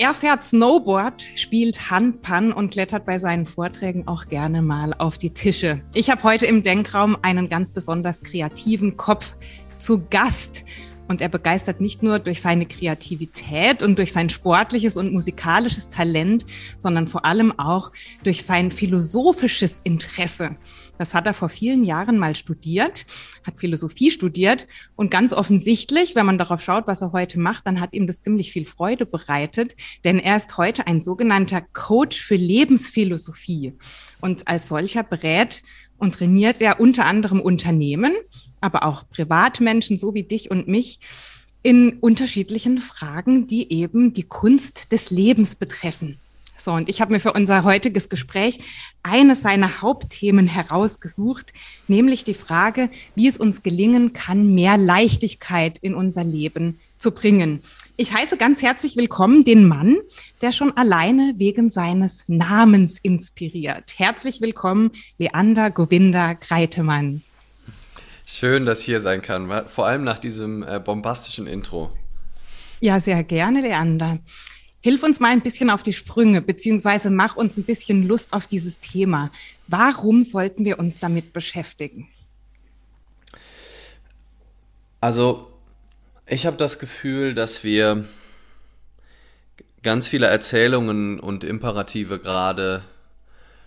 Er fährt Snowboard, spielt Handpan und klettert bei seinen Vorträgen auch gerne mal auf die Tische. Ich habe heute im Denkraum einen ganz besonders kreativen Kopf zu Gast. Und er begeistert nicht nur durch seine Kreativität und durch sein sportliches und musikalisches Talent, sondern vor allem auch durch sein philosophisches Interesse. Das hat er vor vielen Jahren mal studiert, hat Philosophie studiert und ganz offensichtlich, wenn man darauf schaut, was er heute macht, dann hat ihm das ziemlich viel Freude bereitet, denn er ist heute ein sogenannter Coach für Lebensphilosophie und als solcher berät und trainiert er unter anderem Unternehmen, aber auch Privatmenschen, so wie dich und mich, in unterschiedlichen Fragen, die eben die Kunst des Lebens betreffen. So, und ich habe mir für unser heutiges Gespräch eines seiner Hauptthemen herausgesucht, nämlich die Frage, wie es uns gelingen kann, mehr Leichtigkeit in unser Leben zu bringen. Ich heiße ganz herzlich willkommen den Mann, der schon alleine wegen seines Namens inspiriert. Herzlich willkommen, Leander Govinda Greitemann. Schön, dass ich hier sein kann, vor allem nach diesem äh, bombastischen Intro. Ja, sehr gerne, Leander. Hilf uns mal ein bisschen auf die Sprünge, beziehungsweise mach uns ein bisschen Lust auf dieses Thema. Warum sollten wir uns damit beschäftigen? Also, ich habe das Gefühl, dass wir ganz viele Erzählungen und Imperative gerade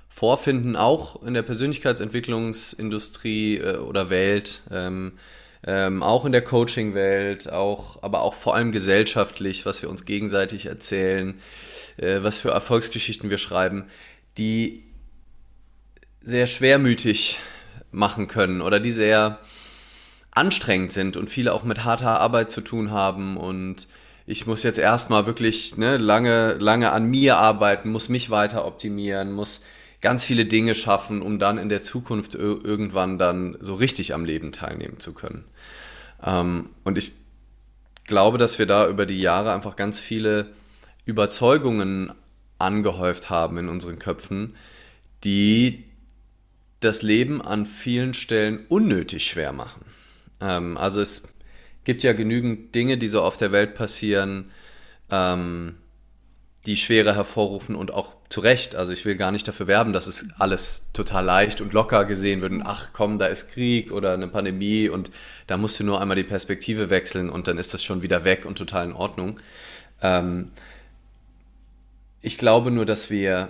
vorfinden, auch in der Persönlichkeitsentwicklungsindustrie äh, oder Welt. Ähm, auch in der Coaching-Welt, auch, aber auch vor allem gesellschaftlich, was wir uns gegenseitig erzählen, äh, was für Erfolgsgeschichten wir schreiben, die sehr schwermütig machen können oder die sehr anstrengend sind und viele auch mit harter Arbeit zu tun haben. Und ich muss jetzt erstmal wirklich ne, lange, lange an mir arbeiten, muss mich weiter optimieren, muss ganz viele Dinge schaffen, um dann in der Zukunft irgendwann dann so richtig am Leben teilnehmen zu können. Ähm, und ich glaube, dass wir da über die Jahre einfach ganz viele Überzeugungen angehäuft haben in unseren Köpfen, die das Leben an vielen Stellen unnötig schwer machen. Ähm, also es gibt ja genügend Dinge, die so auf der Welt passieren, ähm, die Schwere hervorrufen und auch zu Recht. Also ich will gar nicht dafür werben, dass es alles total leicht und locker gesehen wird. Und ach komm, da ist Krieg oder eine Pandemie und da musst du nur einmal die Perspektive wechseln und dann ist das schon wieder weg und total in Ordnung. Ähm ich glaube nur, dass wir,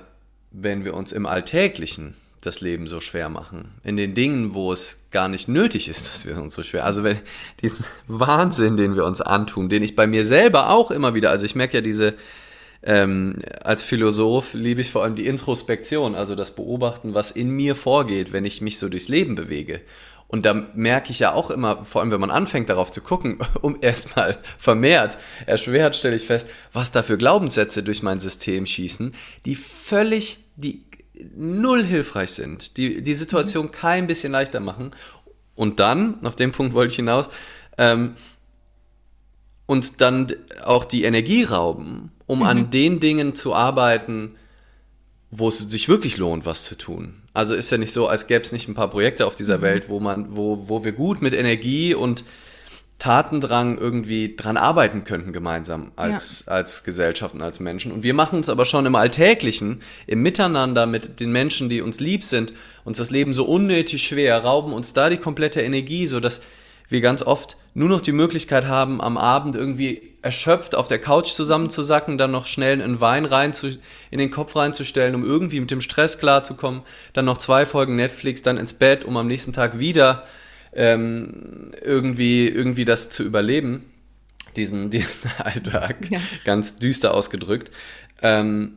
wenn wir uns im Alltäglichen das Leben so schwer machen. In den Dingen, wo es gar nicht nötig ist, dass wir uns so schwer. Also wenn diesen Wahnsinn, den wir uns antun, den ich bei mir selber auch immer wieder, also ich merke ja diese, ähm, als Philosoph liebe ich vor allem die Introspektion, also das Beobachten, was in mir vorgeht, wenn ich mich so durchs Leben bewege. Und da merke ich ja auch immer, vor allem wenn man anfängt darauf zu gucken, um erstmal vermehrt, erschwert stelle ich fest, was da für Glaubenssätze durch mein System schießen, die völlig, die null hilfreich sind, die die Situation kein bisschen leichter machen. Und dann, auf den Punkt wollte ich hinaus, ähm, uns dann auch die Energie rauben, um mhm. an den Dingen zu arbeiten, wo es sich wirklich lohnt, was zu tun. Also ist ja nicht so, als gäbe es nicht ein paar Projekte auf dieser mhm. Welt, wo man, wo, wo wir gut mit Energie und Tatendrang irgendwie dran arbeiten könnten gemeinsam als, ja. als Gesellschaft und als Menschen. Und wir machen uns aber schon im Alltäglichen, im Miteinander mit den Menschen, die uns lieb sind, uns das Leben so unnötig schwer, rauben uns da die komplette Energie, sodass wir ganz oft nur noch die Möglichkeit haben, am Abend irgendwie erschöpft auf der Couch zusammenzusacken, dann noch schnell einen Wein rein zu, in den Kopf reinzustellen, um irgendwie mit dem Stress klarzukommen, dann noch zwei Folgen Netflix, dann ins Bett, um am nächsten Tag wieder ähm, irgendwie, irgendwie das zu überleben, diesen, diesen Alltag, ja. ganz düster ausgedrückt. Ähm,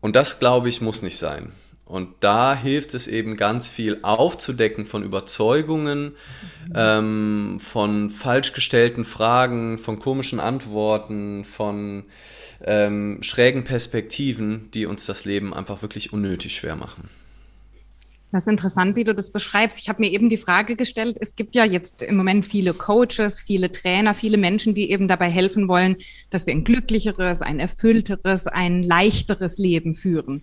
und das, glaube ich, muss nicht sein. Und da hilft es eben ganz viel aufzudecken von Überzeugungen, mhm. ähm, von falsch gestellten Fragen, von komischen Antworten, von ähm, schrägen Perspektiven, die uns das Leben einfach wirklich unnötig schwer machen. Das ist interessant, wie du das beschreibst. Ich habe mir eben die Frage gestellt, es gibt ja jetzt im Moment viele Coaches, viele Trainer, viele Menschen, die eben dabei helfen wollen, dass wir ein glücklicheres, ein erfüllteres, ein leichteres Leben führen.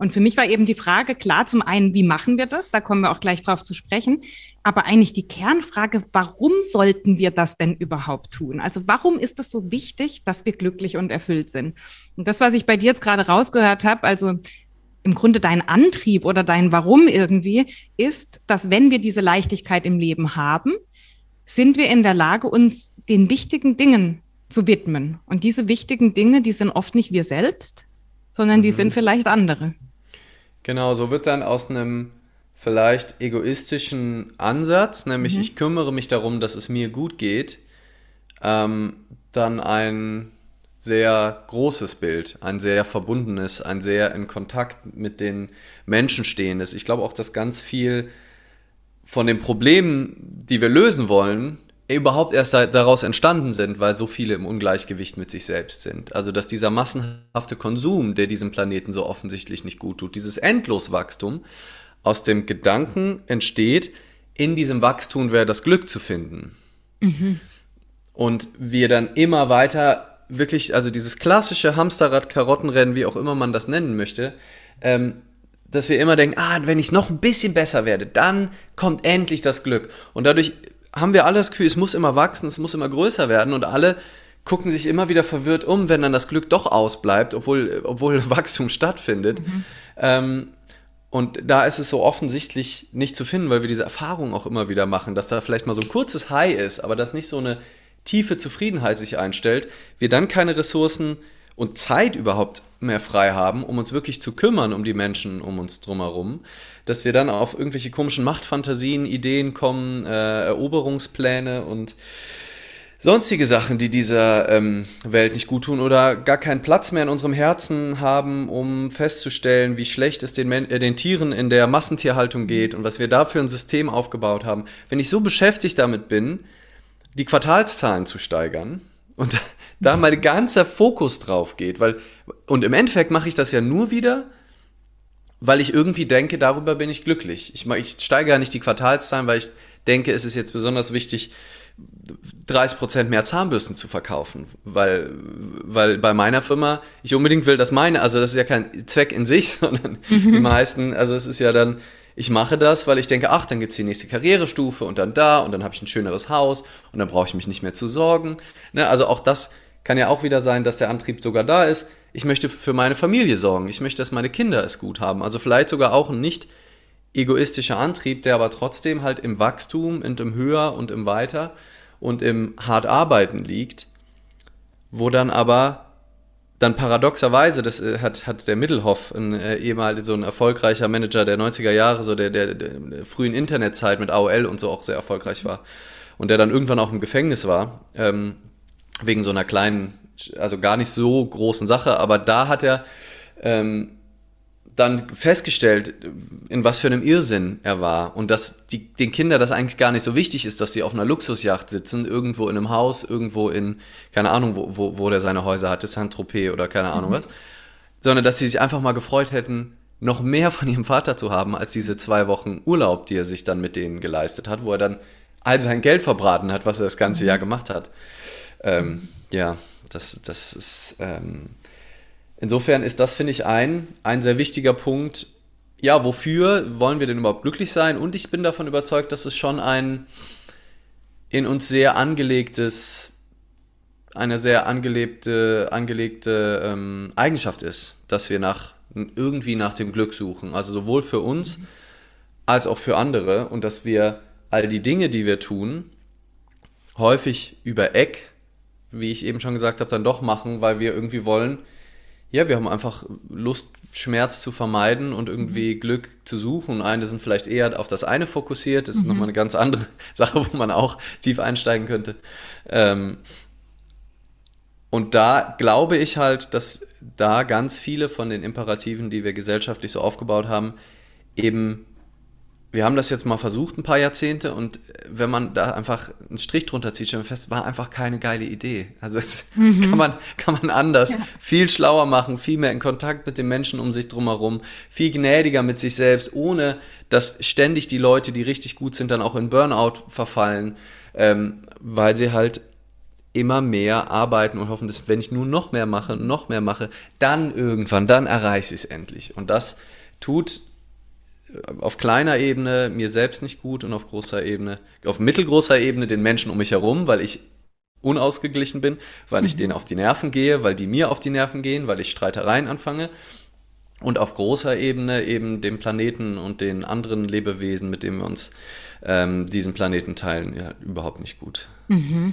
Und für mich war eben die Frage, klar, zum einen, wie machen wir das? Da kommen wir auch gleich drauf zu sprechen. Aber eigentlich die Kernfrage, warum sollten wir das denn überhaupt tun? Also warum ist es so wichtig, dass wir glücklich und erfüllt sind? Und das, was ich bei dir jetzt gerade rausgehört habe, also im Grunde dein Antrieb oder dein Warum irgendwie, ist, dass wenn wir diese Leichtigkeit im Leben haben, sind wir in der Lage, uns den wichtigen Dingen zu widmen. Und diese wichtigen Dinge, die sind oft nicht wir selbst, sondern die mhm. sind vielleicht andere. Genau, so wird dann aus einem vielleicht egoistischen Ansatz, nämlich mhm. ich kümmere mich darum, dass es mir gut geht, ähm, dann ein sehr großes Bild, ein sehr verbundenes, ein sehr in Kontakt mit den Menschen stehendes. Ich glaube auch, dass ganz viel von den Problemen, die wir lösen wollen, überhaupt erst daraus entstanden sind, weil so viele im Ungleichgewicht mit sich selbst sind. Also dass dieser massenhafte Konsum, der diesem Planeten so offensichtlich nicht gut tut, dieses Endloswachstum aus dem Gedanken entsteht, in diesem Wachstum wäre das Glück zu finden. Mhm. Und wir dann immer weiter wirklich, also dieses klassische Hamsterrad-Karottenrennen, wie auch immer man das nennen möchte, ähm, dass wir immer denken, ah, wenn ich noch ein bisschen besser werde, dann kommt endlich das Glück. Und dadurch haben wir alle das Gefühl, es muss immer wachsen, es muss immer größer werden und alle gucken sich immer wieder verwirrt um, wenn dann das Glück doch ausbleibt, obwohl, obwohl Wachstum stattfindet. Mhm. Ähm, und da ist es so offensichtlich nicht zu finden, weil wir diese Erfahrung auch immer wieder machen, dass da vielleicht mal so ein kurzes High ist, aber dass nicht so eine tiefe Zufriedenheit sich einstellt, wir dann keine Ressourcen und Zeit überhaupt mehr frei haben, um uns wirklich zu kümmern um die Menschen um uns drumherum, dass wir dann auf irgendwelche komischen Machtfantasien, Ideen kommen, äh, Eroberungspläne und sonstige Sachen, die dieser ähm, Welt nicht gut tun oder gar keinen Platz mehr in unserem Herzen haben, um festzustellen, wie schlecht es den, äh, den Tieren in der Massentierhaltung geht und was wir da für ein System aufgebaut haben. Wenn ich so beschäftigt damit bin, die Quartalszahlen zu steigern, und da mein ganzer Fokus drauf geht, weil, und im Endeffekt mache ich das ja nur wieder, weil ich irgendwie denke, darüber bin ich glücklich. Ich, ich steige ja nicht die Quartalszahlen, weil ich denke, es ist jetzt besonders wichtig, 30% mehr Zahnbürsten zu verkaufen, weil, weil bei meiner Firma ich unbedingt will, dass meine, also das ist ja kein Zweck in sich, sondern mhm. die meisten, also es ist ja dann, ich mache das, weil ich denke, ach, dann gibt es die nächste Karrierestufe und dann da und dann habe ich ein schöneres Haus und dann brauche ich mich nicht mehr zu sorgen. Ne? Also auch das kann ja auch wieder sein, dass der Antrieb sogar da ist. Ich möchte für meine Familie sorgen. Ich möchte, dass meine Kinder es gut haben. Also vielleicht sogar auch ein nicht egoistischer Antrieb, der aber trotzdem halt im Wachstum und im Höher und im Weiter und im hart Arbeiten liegt, wo dann aber dann paradoxerweise, das äh, hat, hat der Mittelhoff, ein äh, ehemaliger so ein erfolgreicher Manager der 90er Jahre, so der, der, der frühen Internetzeit mit AOL und so auch sehr erfolgreich war und der dann irgendwann auch im Gefängnis war, ähm, wegen so einer kleinen, also gar nicht so großen Sache, aber da hat er ähm, dann festgestellt, in was für einem Irrsinn er war und dass die, den Kindern das eigentlich gar nicht so wichtig ist, dass sie auf einer Luxusjacht sitzen, irgendwo in einem Haus, irgendwo in, keine Ahnung, wo, wo, wo der seine Häuser hatte, Saint-Tropez oder keine Ahnung mhm. was, sondern dass sie sich einfach mal gefreut hätten, noch mehr von ihrem Vater zu haben, als diese zwei Wochen Urlaub, die er sich dann mit denen geleistet hat, wo er dann all sein Geld verbraten hat, was er das ganze mhm. Jahr gemacht hat. Ähm, ja, das, das ist... Ähm, Insofern ist das, finde ich, ein, ein sehr wichtiger Punkt. Ja, wofür wollen wir denn überhaupt glücklich sein? Und ich bin davon überzeugt, dass es schon ein in uns sehr angelegtes, eine sehr angelebte, angelegte ähm, Eigenschaft ist, dass wir nach, irgendwie nach dem Glück suchen. Also sowohl für uns als auch für andere. Und dass wir all die Dinge, die wir tun, häufig über Eck, wie ich eben schon gesagt habe, dann doch machen, weil wir irgendwie wollen, ja, wir haben einfach Lust, Schmerz zu vermeiden und irgendwie mhm. Glück zu suchen. Und eine sind vielleicht eher auf das eine fokussiert. Das ist mhm. nochmal eine ganz andere Sache, wo man auch tief einsteigen könnte. Ähm, und da glaube ich halt, dass da ganz viele von den Imperativen, die wir gesellschaftlich so aufgebaut haben, eben wir haben das jetzt mal versucht, ein paar Jahrzehnte, und wenn man da einfach einen Strich drunter zieht, stellen wir fest, war einfach keine geile Idee. Also das mhm. kann, man, kann man anders, ja. viel schlauer machen, viel mehr in Kontakt mit den Menschen um sich drumherum, viel gnädiger mit sich selbst, ohne dass ständig die Leute, die richtig gut sind, dann auch in Burnout verfallen, ähm, weil sie halt immer mehr arbeiten und hoffen, dass wenn ich nur noch mehr mache, noch mehr mache, dann irgendwann, dann erreiche ich es endlich. Und das tut auf kleiner Ebene mir selbst nicht gut und auf großer Ebene, auf mittelgroßer Ebene den Menschen um mich herum, weil ich unausgeglichen bin, weil ich mhm. denen auf die Nerven gehe, weil die mir auf die Nerven gehen, weil ich Streitereien anfange. Und auf großer Ebene eben dem Planeten und den anderen Lebewesen, mit denen wir uns ähm, diesen Planeten teilen, ja, überhaupt nicht gut. Mhm.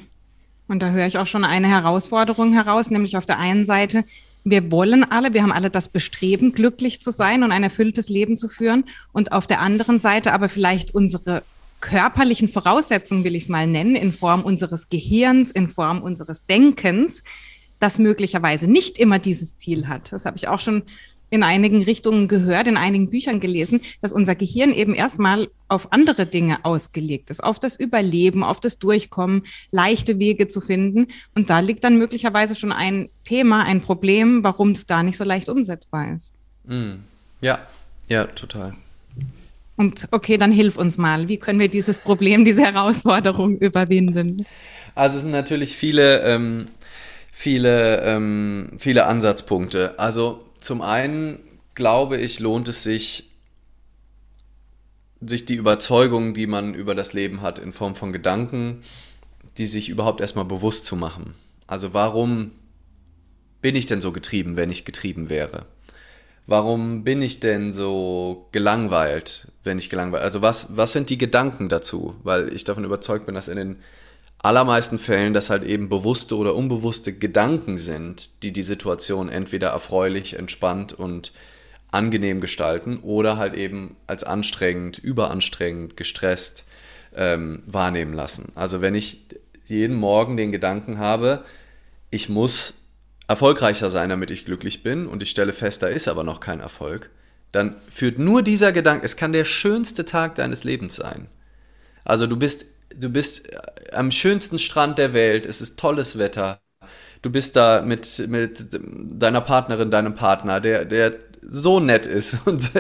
Und da höre ich auch schon eine Herausforderung heraus, nämlich auf der einen Seite wir wollen alle, wir haben alle das Bestreben, glücklich zu sein und ein erfülltes Leben zu führen. Und auf der anderen Seite aber vielleicht unsere körperlichen Voraussetzungen, will ich es mal nennen, in Form unseres Gehirns, in Form unseres Denkens, das möglicherweise nicht immer dieses Ziel hat. Das habe ich auch schon in einigen Richtungen gehört, in einigen Büchern gelesen, dass unser Gehirn eben erstmal auf andere Dinge ausgelegt ist, auf das Überleben, auf das Durchkommen, leichte Wege zu finden. Und da liegt dann möglicherweise schon ein Thema, ein Problem, warum es gar nicht so leicht umsetzbar ist. Mm. Ja, ja, total. Und okay, dann hilf uns mal. Wie können wir dieses Problem, diese Herausforderung überwinden? Also es sind natürlich viele, ähm, viele, ähm, viele Ansatzpunkte. Also zum einen glaube ich, lohnt es sich, sich die Überzeugungen, die man über das Leben hat, in Form von Gedanken, die sich überhaupt erstmal bewusst zu machen. Also warum bin ich denn so getrieben, wenn ich getrieben wäre? Warum bin ich denn so gelangweilt, wenn ich gelangweilt? Also was, was sind die Gedanken dazu? Weil ich davon überzeugt bin, dass in den allermeisten Fällen das halt eben bewusste oder unbewusste Gedanken sind, die die Situation entweder erfreulich, entspannt und angenehm gestalten oder halt eben als anstrengend, überanstrengend, gestresst ähm, wahrnehmen lassen. Also wenn ich jeden Morgen den Gedanken habe, ich muss erfolgreicher sein, damit ich glücklich bin und ich stelle fest, da ist aber noch kein Erfolg, dann führt nur dieser Gedanke, es kann der schönste Tag deines Lebens sein. Also du bist du bist äh, am schönsten Strand der Welt, es ist tolles Wetter. Du bist da mit, mit deiner Partnerin, deinem Partner, der, der so nett ist und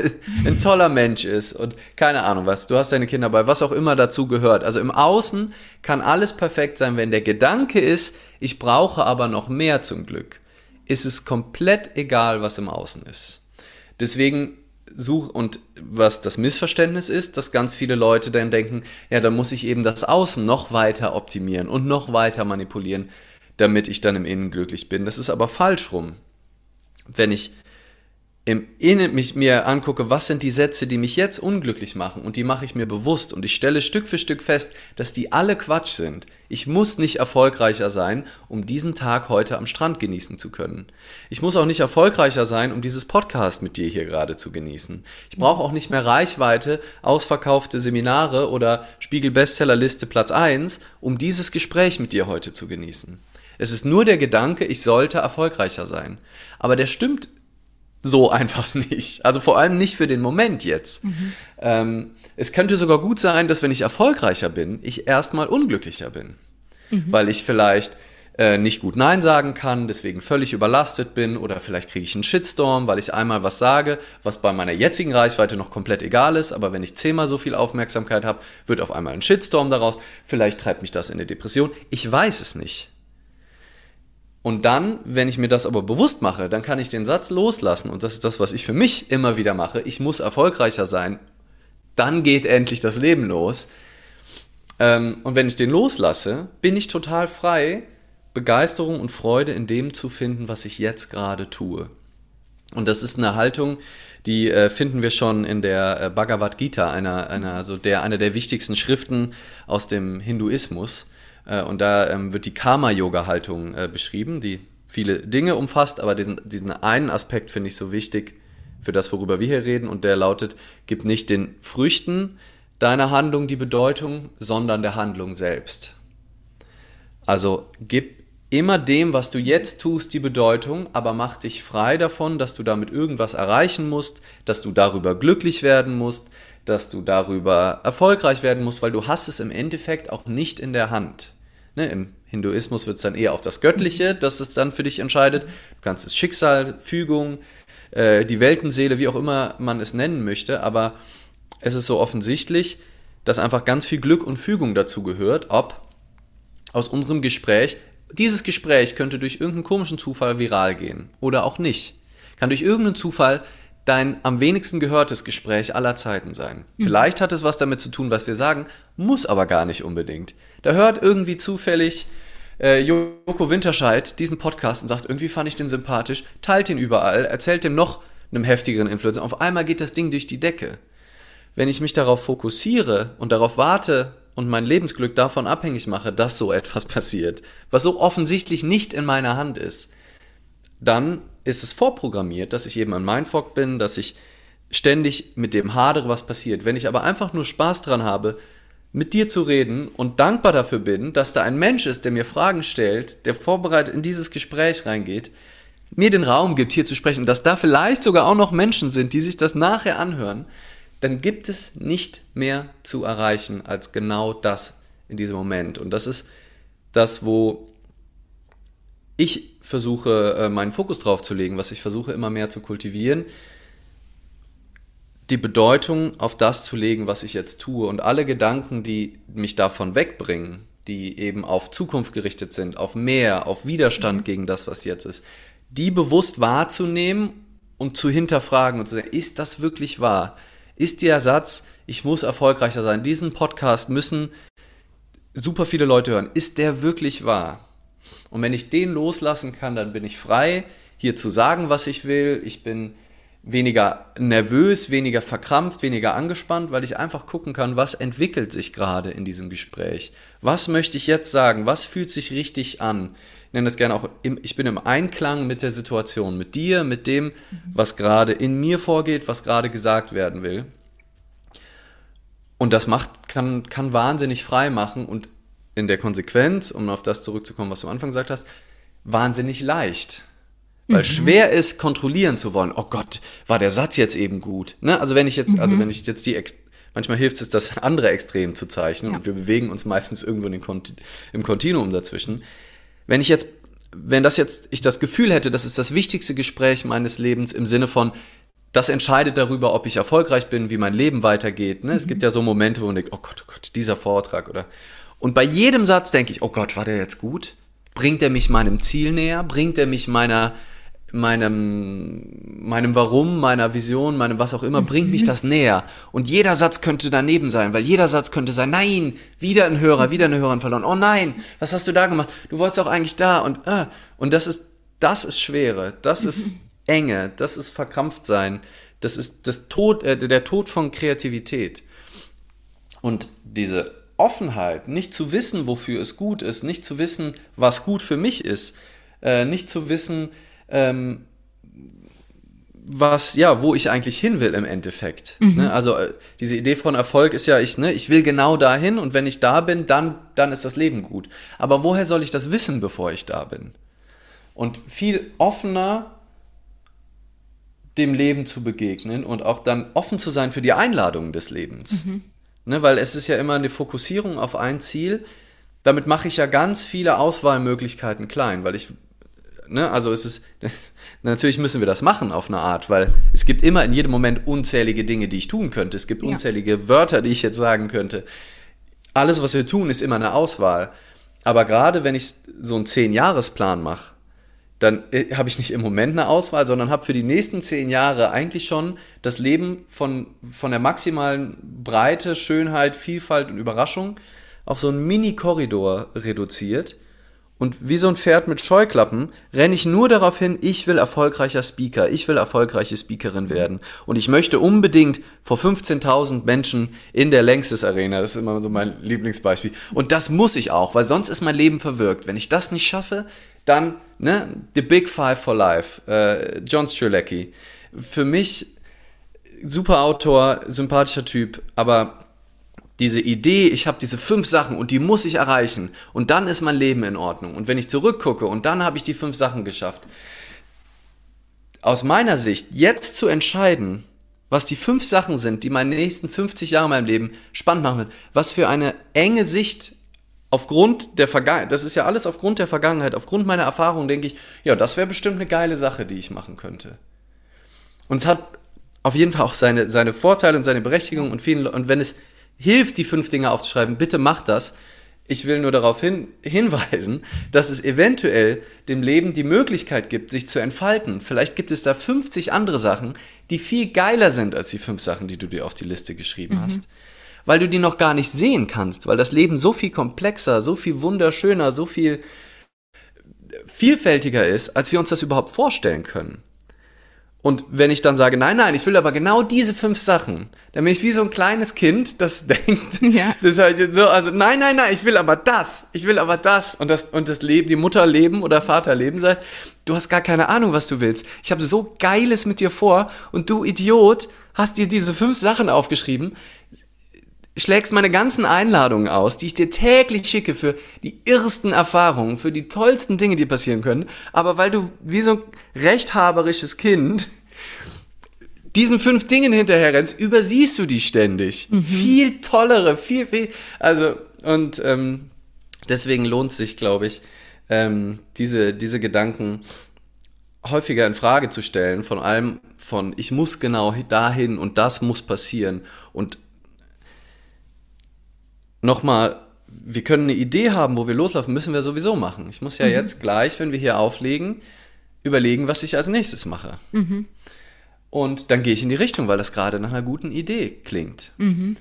ein toller Mensch ist und keine Ahnung was. Du hast deine Kinder bei, was auch immer dazu gehört. Also im Außen kann alles perfekt sein, wenn der Gedanke ist, ich brauche aber noch mehr zum Glück. Ist es komplett egal, was im Außen ist. Deswegen suche und was das Missverständnis ist, dass ganz viele Leute dann denken, ja, dann muss ich eben das Außen noch weiter optimieren und noch weiter manipulieren, damit ich dann im Innen glücklich bin. Das ist aber falsch rum. Wenn ich im Innen mich mir angucke, was sind die Sätze, die mich jetzt unglücklich machen und die mache ich mir bewusst und ich stelle Stück für Stück fest, dass die alle Quatsch sind. Ich muss nicht erfolgreicher sein, um diesen Tag heute am Strand genießen zu können. Ich muss auch nicht erfolgreicher sein, um dieses Podcast mit dir hier gerade zu genießen. Ich brauche auch nicht mehr Reichweite, ausverkaufte Seminare oder Spiegel Bestsellerliste Platz 1, um dieses Gespräch mit dir heute zu genießen. Es ist nur der Gedanke, ich sollte erfolgreicher sein. Aber der stimmt so einfach nicht. Also vor allem nicht für den Moment jetzt. Mhm. Ähm, es könnte sogar gut sein, dass wenn ich erfolgreicher bin, ich erstmal unglücklicher bin. Mhm. Weil ich vielleicht äh, nicht gut Nein sagen kann, deswegen völlig überlastet bin oder vielleicht kriege ich einen Shitstorm, weil ich einmal was sage, was bei meiner jetzigen Reichweite noch komplett egal ist, aber wenn ich zehnmal so viel Aufmerksamkeit habe, wird auf einmal ein Shitstorm daraus. Vielleicht treibt mich das in eine Depression. Ich weiß es nicht. Und dann, wenn ich mir das aber bewusst mache, dann kann ich den Satz loslassen. Und das ist das, was ich für mich immer wieder mache. Ich muss erfolgreicher sein. Dann geht endlich das Leben los. Ähm, und wenn ich den loslasse, bin ich total frei, Begeisterung und Freude in dem zu finden, was ich jetzt gerade tue. Und das ist eine Haltung, die äh, finden wir schon in der äh, Bhagavad Gita, einer, einer, also der, einer der wichtigsten Schriften aus dem Hinduismus. Äh, und da ähm, wird die Karma-Yoga-Haltung äh, beschrieben, die viele Dinge umfasst, aber diesen, diesen einen Aspekt finde ich so wichtig für das, worüber wir hier reden, und der lautet, gib nicht den Früchten deiner Handlung die Bedeutung, sondern der Handlung selbst. Also gib immer dem, was du jetzt tust, die Bedeutung, aber mach dich frei davon, dass du damit irgendwas erreichen musst, dass du darüber glücklich werden musst, dass du darüber erfolgreich werden musst, weil du hast es im Endeffekt auch nicht in der Hand. Ne, Im Hinduismus wird es dann eher auf das Göttliche, das es dann für dich entscheidet. Du kannst es Schicksal, Fügung, äh, die Weltenseele, wie auch immer man es nennen möchte, aber es ist so offensichtlich, dass einfach ganz viel Glück und Fügung dazu gehört, ob aus unserem Gespräch, dieses Gespräch könnte durch irgendeinen komischen Zufall viral gehen oder auch nicht. Kann durch irgendeinen Zufall dein am wenigsten gehörtes Gespräch aller Zeiten sein. Mhm. Vielleicht hat es was damit zu tun, was wir sagen, muss aber gar nicht unbedingt. Da hört irgendwie zufällig äh, Joko Winterscheid diesen Podcast und sagt, irgendwie fand ich den sympathisch, teilt ihn überall, erzählt dem noch einem heftigeren Influencer. Auf einmal geht das Ding durch die Decke. Wenn ich mich darauf fokussiere und darauf warte und mein Lebensglück davon abhängig mache, dass so etwas passiert, was so offensichtlich nicht in meiner Hand ist, dann ist es vorprogrammiert, dass ich eben ein Mindfuck bin, dass ich ständig mit dem hadere, was passiert. Wenn ich aber einfach nur Spaß dran habe, mit dir zu reden und dankbar dafür bin, dass da ein Mensch ist, der mir Fragen stellt, der vorbereitet in dieses Gespräch reingeht, mir den Raum gibt, hier zu sprechen, dass da vielleicht sogar auch noch Menschen sind, die sich das nachher anhören, dann gibt es nicht mehr zu erreichen als genau das in diesem Moment. Und das ist das, wo ich versuche, äh, meinen Fokus drauf zu legen, was ich versuche immer mehr zu kultivieren, die Bedeutung auf das zu legen, was ich jetzt tue und alle Gedanken, die mich davon wegbringen, die eben auf Zukunft gerichtet sind, auf mehr, auf Widerstand mhm. gegen das, was jetzt ist, die bewusst wahrzunehmen und zu hinterfragen und zu sagen, ist das wirklich wahr? Ist der Satz, ich muss erfolgreicher sein, diesen Podcast müssen super viele Leute hören, ist der wirklich wahr? Und wenn ich den loslassen kann, dann bin ich frei, hier zu sagen, was ich will. Ich bin weniger nervös, weniger verkrampft, weniger angespannt, weil ich einfach gucken kann, was entwickelt sich gerade in diesem Gespräch. Was möchte ich jetzt sagen? Was fühlt sich richtig an? Ich nenne das gerne auch, im, ich bin im Einklang mit der Situation, mit dir, mit dem, was gerade in mir vorgeht, was gerade gesagt werden will. Und das macht, kann, kann wahnsinnig frei machen und in der Konsequenz, um auf das zurückzukommen, was du am Anfang gesagt hast, wahnsinnig leicht. Weil mhm. schwer ist, kontrollieren zu wollen. Oh Gott, war der Satz jetzt eben gut? Ne? Also wenn ich jetzt, also mhm. also wenn ich jetzt die, manchmal hilft es, das andere Extrem zu zeichnen ja. und wir bewegen uns meistens irgendwo in Kont im Kontinuum dazwischen. Wenn ich jetzt, wenn das jetzt, ich das Gefühl hätte, das ist das wichtigste Gespräch meines Lebens im Sinne von, das entscheidet darüber, ob ich erfolgreich bin, wie mein Leben weitergeht. Ne? Mhm. Es gibt ja so Momente, wo man denkt, oh Gott, oh Gott, dieser Vortrag oder. Und bei jedem Satz denke ich, oh Gott, war der jetzt gut? Bringt er mich meinem Ziel näher? Bringt er mich meiner, meinem, meinem Warum, meiner Vision, meinem was auch immer, bringt mich das näher. Und jeder Satz könnte daneben sein, weil jeder Satz könnte sein, nein, wieder ein Hörer, wieder eine Hörerin verloren. Oh nein, was hast du da gemacht? Du wolltest auch eigentlich da und äh. und das ist das ist Schwere, das ist. Enge, das ist verkrampft sein, das ist das Tod, äh, der Tod von Kreativität. Und diese Offenheit, nicht zu wissen, wofür es gut ist, nicht zu wissen, was gut für mich ist, äh, nicht zu wissen, ähm, was, ja, wo ich eigentlich hin will im Endeffekt. Mhm. Ne? Also äh, diese Idee von Erfolg ist ja, ich, ne, ich will genau dahin und wenn ich da bin, dann, dann ist das Leben gut. Aber woher soll ich das wissen, bevor ich da bin? Und viel offener dem Leben zu begegnen und auch dann offen zu sein für die Einladungen des Lebens. Mhm. Ne, weil es ist ja immer eine Fokussierung auf ein Ziel. Damit mache ich ja ganz viele Auswahlmöglichkeiten klein, weil ich ne, also es ist, natürlich müssen wir das machen auf eine Art, weil es gibt immer in jedem Moment unzählige Dinge, die ich tun könnte. Es gibt ja. unzählige Wörter, die ich jetzt sagen könnte. Alles, was wir tun, ist immer eine Auswahl. Aber gerade wenn ich so einen Zehn-Jahres-Plan mache, dann äh, habe ich nicht im Moment eine Auswahl, sondern habe für die nächsten zehn Jahre eigentlich schon das Leben von, von der maximalen Breite, Schönheit, Vielfalt und Überraschung auf so einen Mini-Korridor reduziert und wie so ein Pferd mit Scheuklappen renne ich nur darauf hin, ich will erfolgreicher Speaker, ich will erfolgreiche Speakerin werden. Und ich möchte unbedingt vor 15.000 Menschen in der Längstes Arena, das ist immer so mein Lieblingsbeispiel. Und das muss ich auch, weil sonst ist mein Leben verwirkt. Wenn ich das nicht schaffe, dann, ne, The Big Five for Life, äh, John Strzelecki. Für mich super Autor, sympathischer Typ, aber diese Idee, ich habe diese fünf Sachen und die muss ich erreichen und dann ist mein Leben in Ordnung. Und wenn ich zurückgucke und dann habe ich die fünf Sachen geschafft, aus meiner Sicht jetzt zu entscheiden, was die fünf Sachen sind, die meine nächsten 50 Jahre in meinem Leben spannend machen wird, was für eine enge Sicht aufgrund der Vergangenheit, das ist ja alles aufgrund der Vergangenheit, aufgrund meiner Erfahrung denke ich, ja, das wäre bestimmt eine geile Sache, die ich machen könnte. Und es hat auf jeden Fall auch seine, seine Vorteile und seine Berechtigung und vielen, und wenn es hilft, die fünf Dinge aufzuschreiben, bitte macht das. Ich will nur darauf hin, hinweisen, dass es eventuell dem Leben die Möglichkeit gibt, sich zu entfalten. Vielleicht gibt es da 50 andere Sachen, die viel geiler sind als die fünf Sachen, die du dir auf die Liste geschrieben mhm. hast. Weil du die noch gar nicht sehen kannst, weil das Leben so viel komplexer, so viel wunderschöner, so viel vielfältiger ist, als wir uns das überhaupt vorstellen können. Und wenn ich dann sage, nein, nein, ich will aber genau diese fünf Sachen, dann bin ich wie so ein kleines Kind, das denkt, ja. das halt so, also nein, nein, nein, ich will aber das, ich will aber das und das und das Leben, die Mutter leben oder Vater leben sagt, du hast gar keine Ahnung, was du willst. Ich habe so geiles mit dir vor und du Idiot hast dir diese fünf Sachen aufgeschrieben, schlägst meine ganzen Einladungen aus, die ich dir täglich schicke für die irrsten Erfahrungen, für die tollsten Dinge, die passieren können, aber weil du wie so ein rechthaberisches Kind diesen fünf Dingen hinterher rennst, übersiehst du die ständig. Mhm. Viel tollere, viel, viel, also, und ähm, deswegen lohnt sich, glaube ich, ähm, diese, diese Gedanken häufiger in Frage zu stellen, von allem von ich muss genau dahin und das muss passieren und nochmal, wir können eine Idee haben, wo wir loslaufen, müssen wir sowieso machen. Ich muss ja mhm. jetzt gleich, wenn wir hier auflegen, überlegen, was ich als nächstes mache. Mhm. Und dann gehe ich in die Richtung, weil das gerade nach einer guten Idee klingt. Mhm.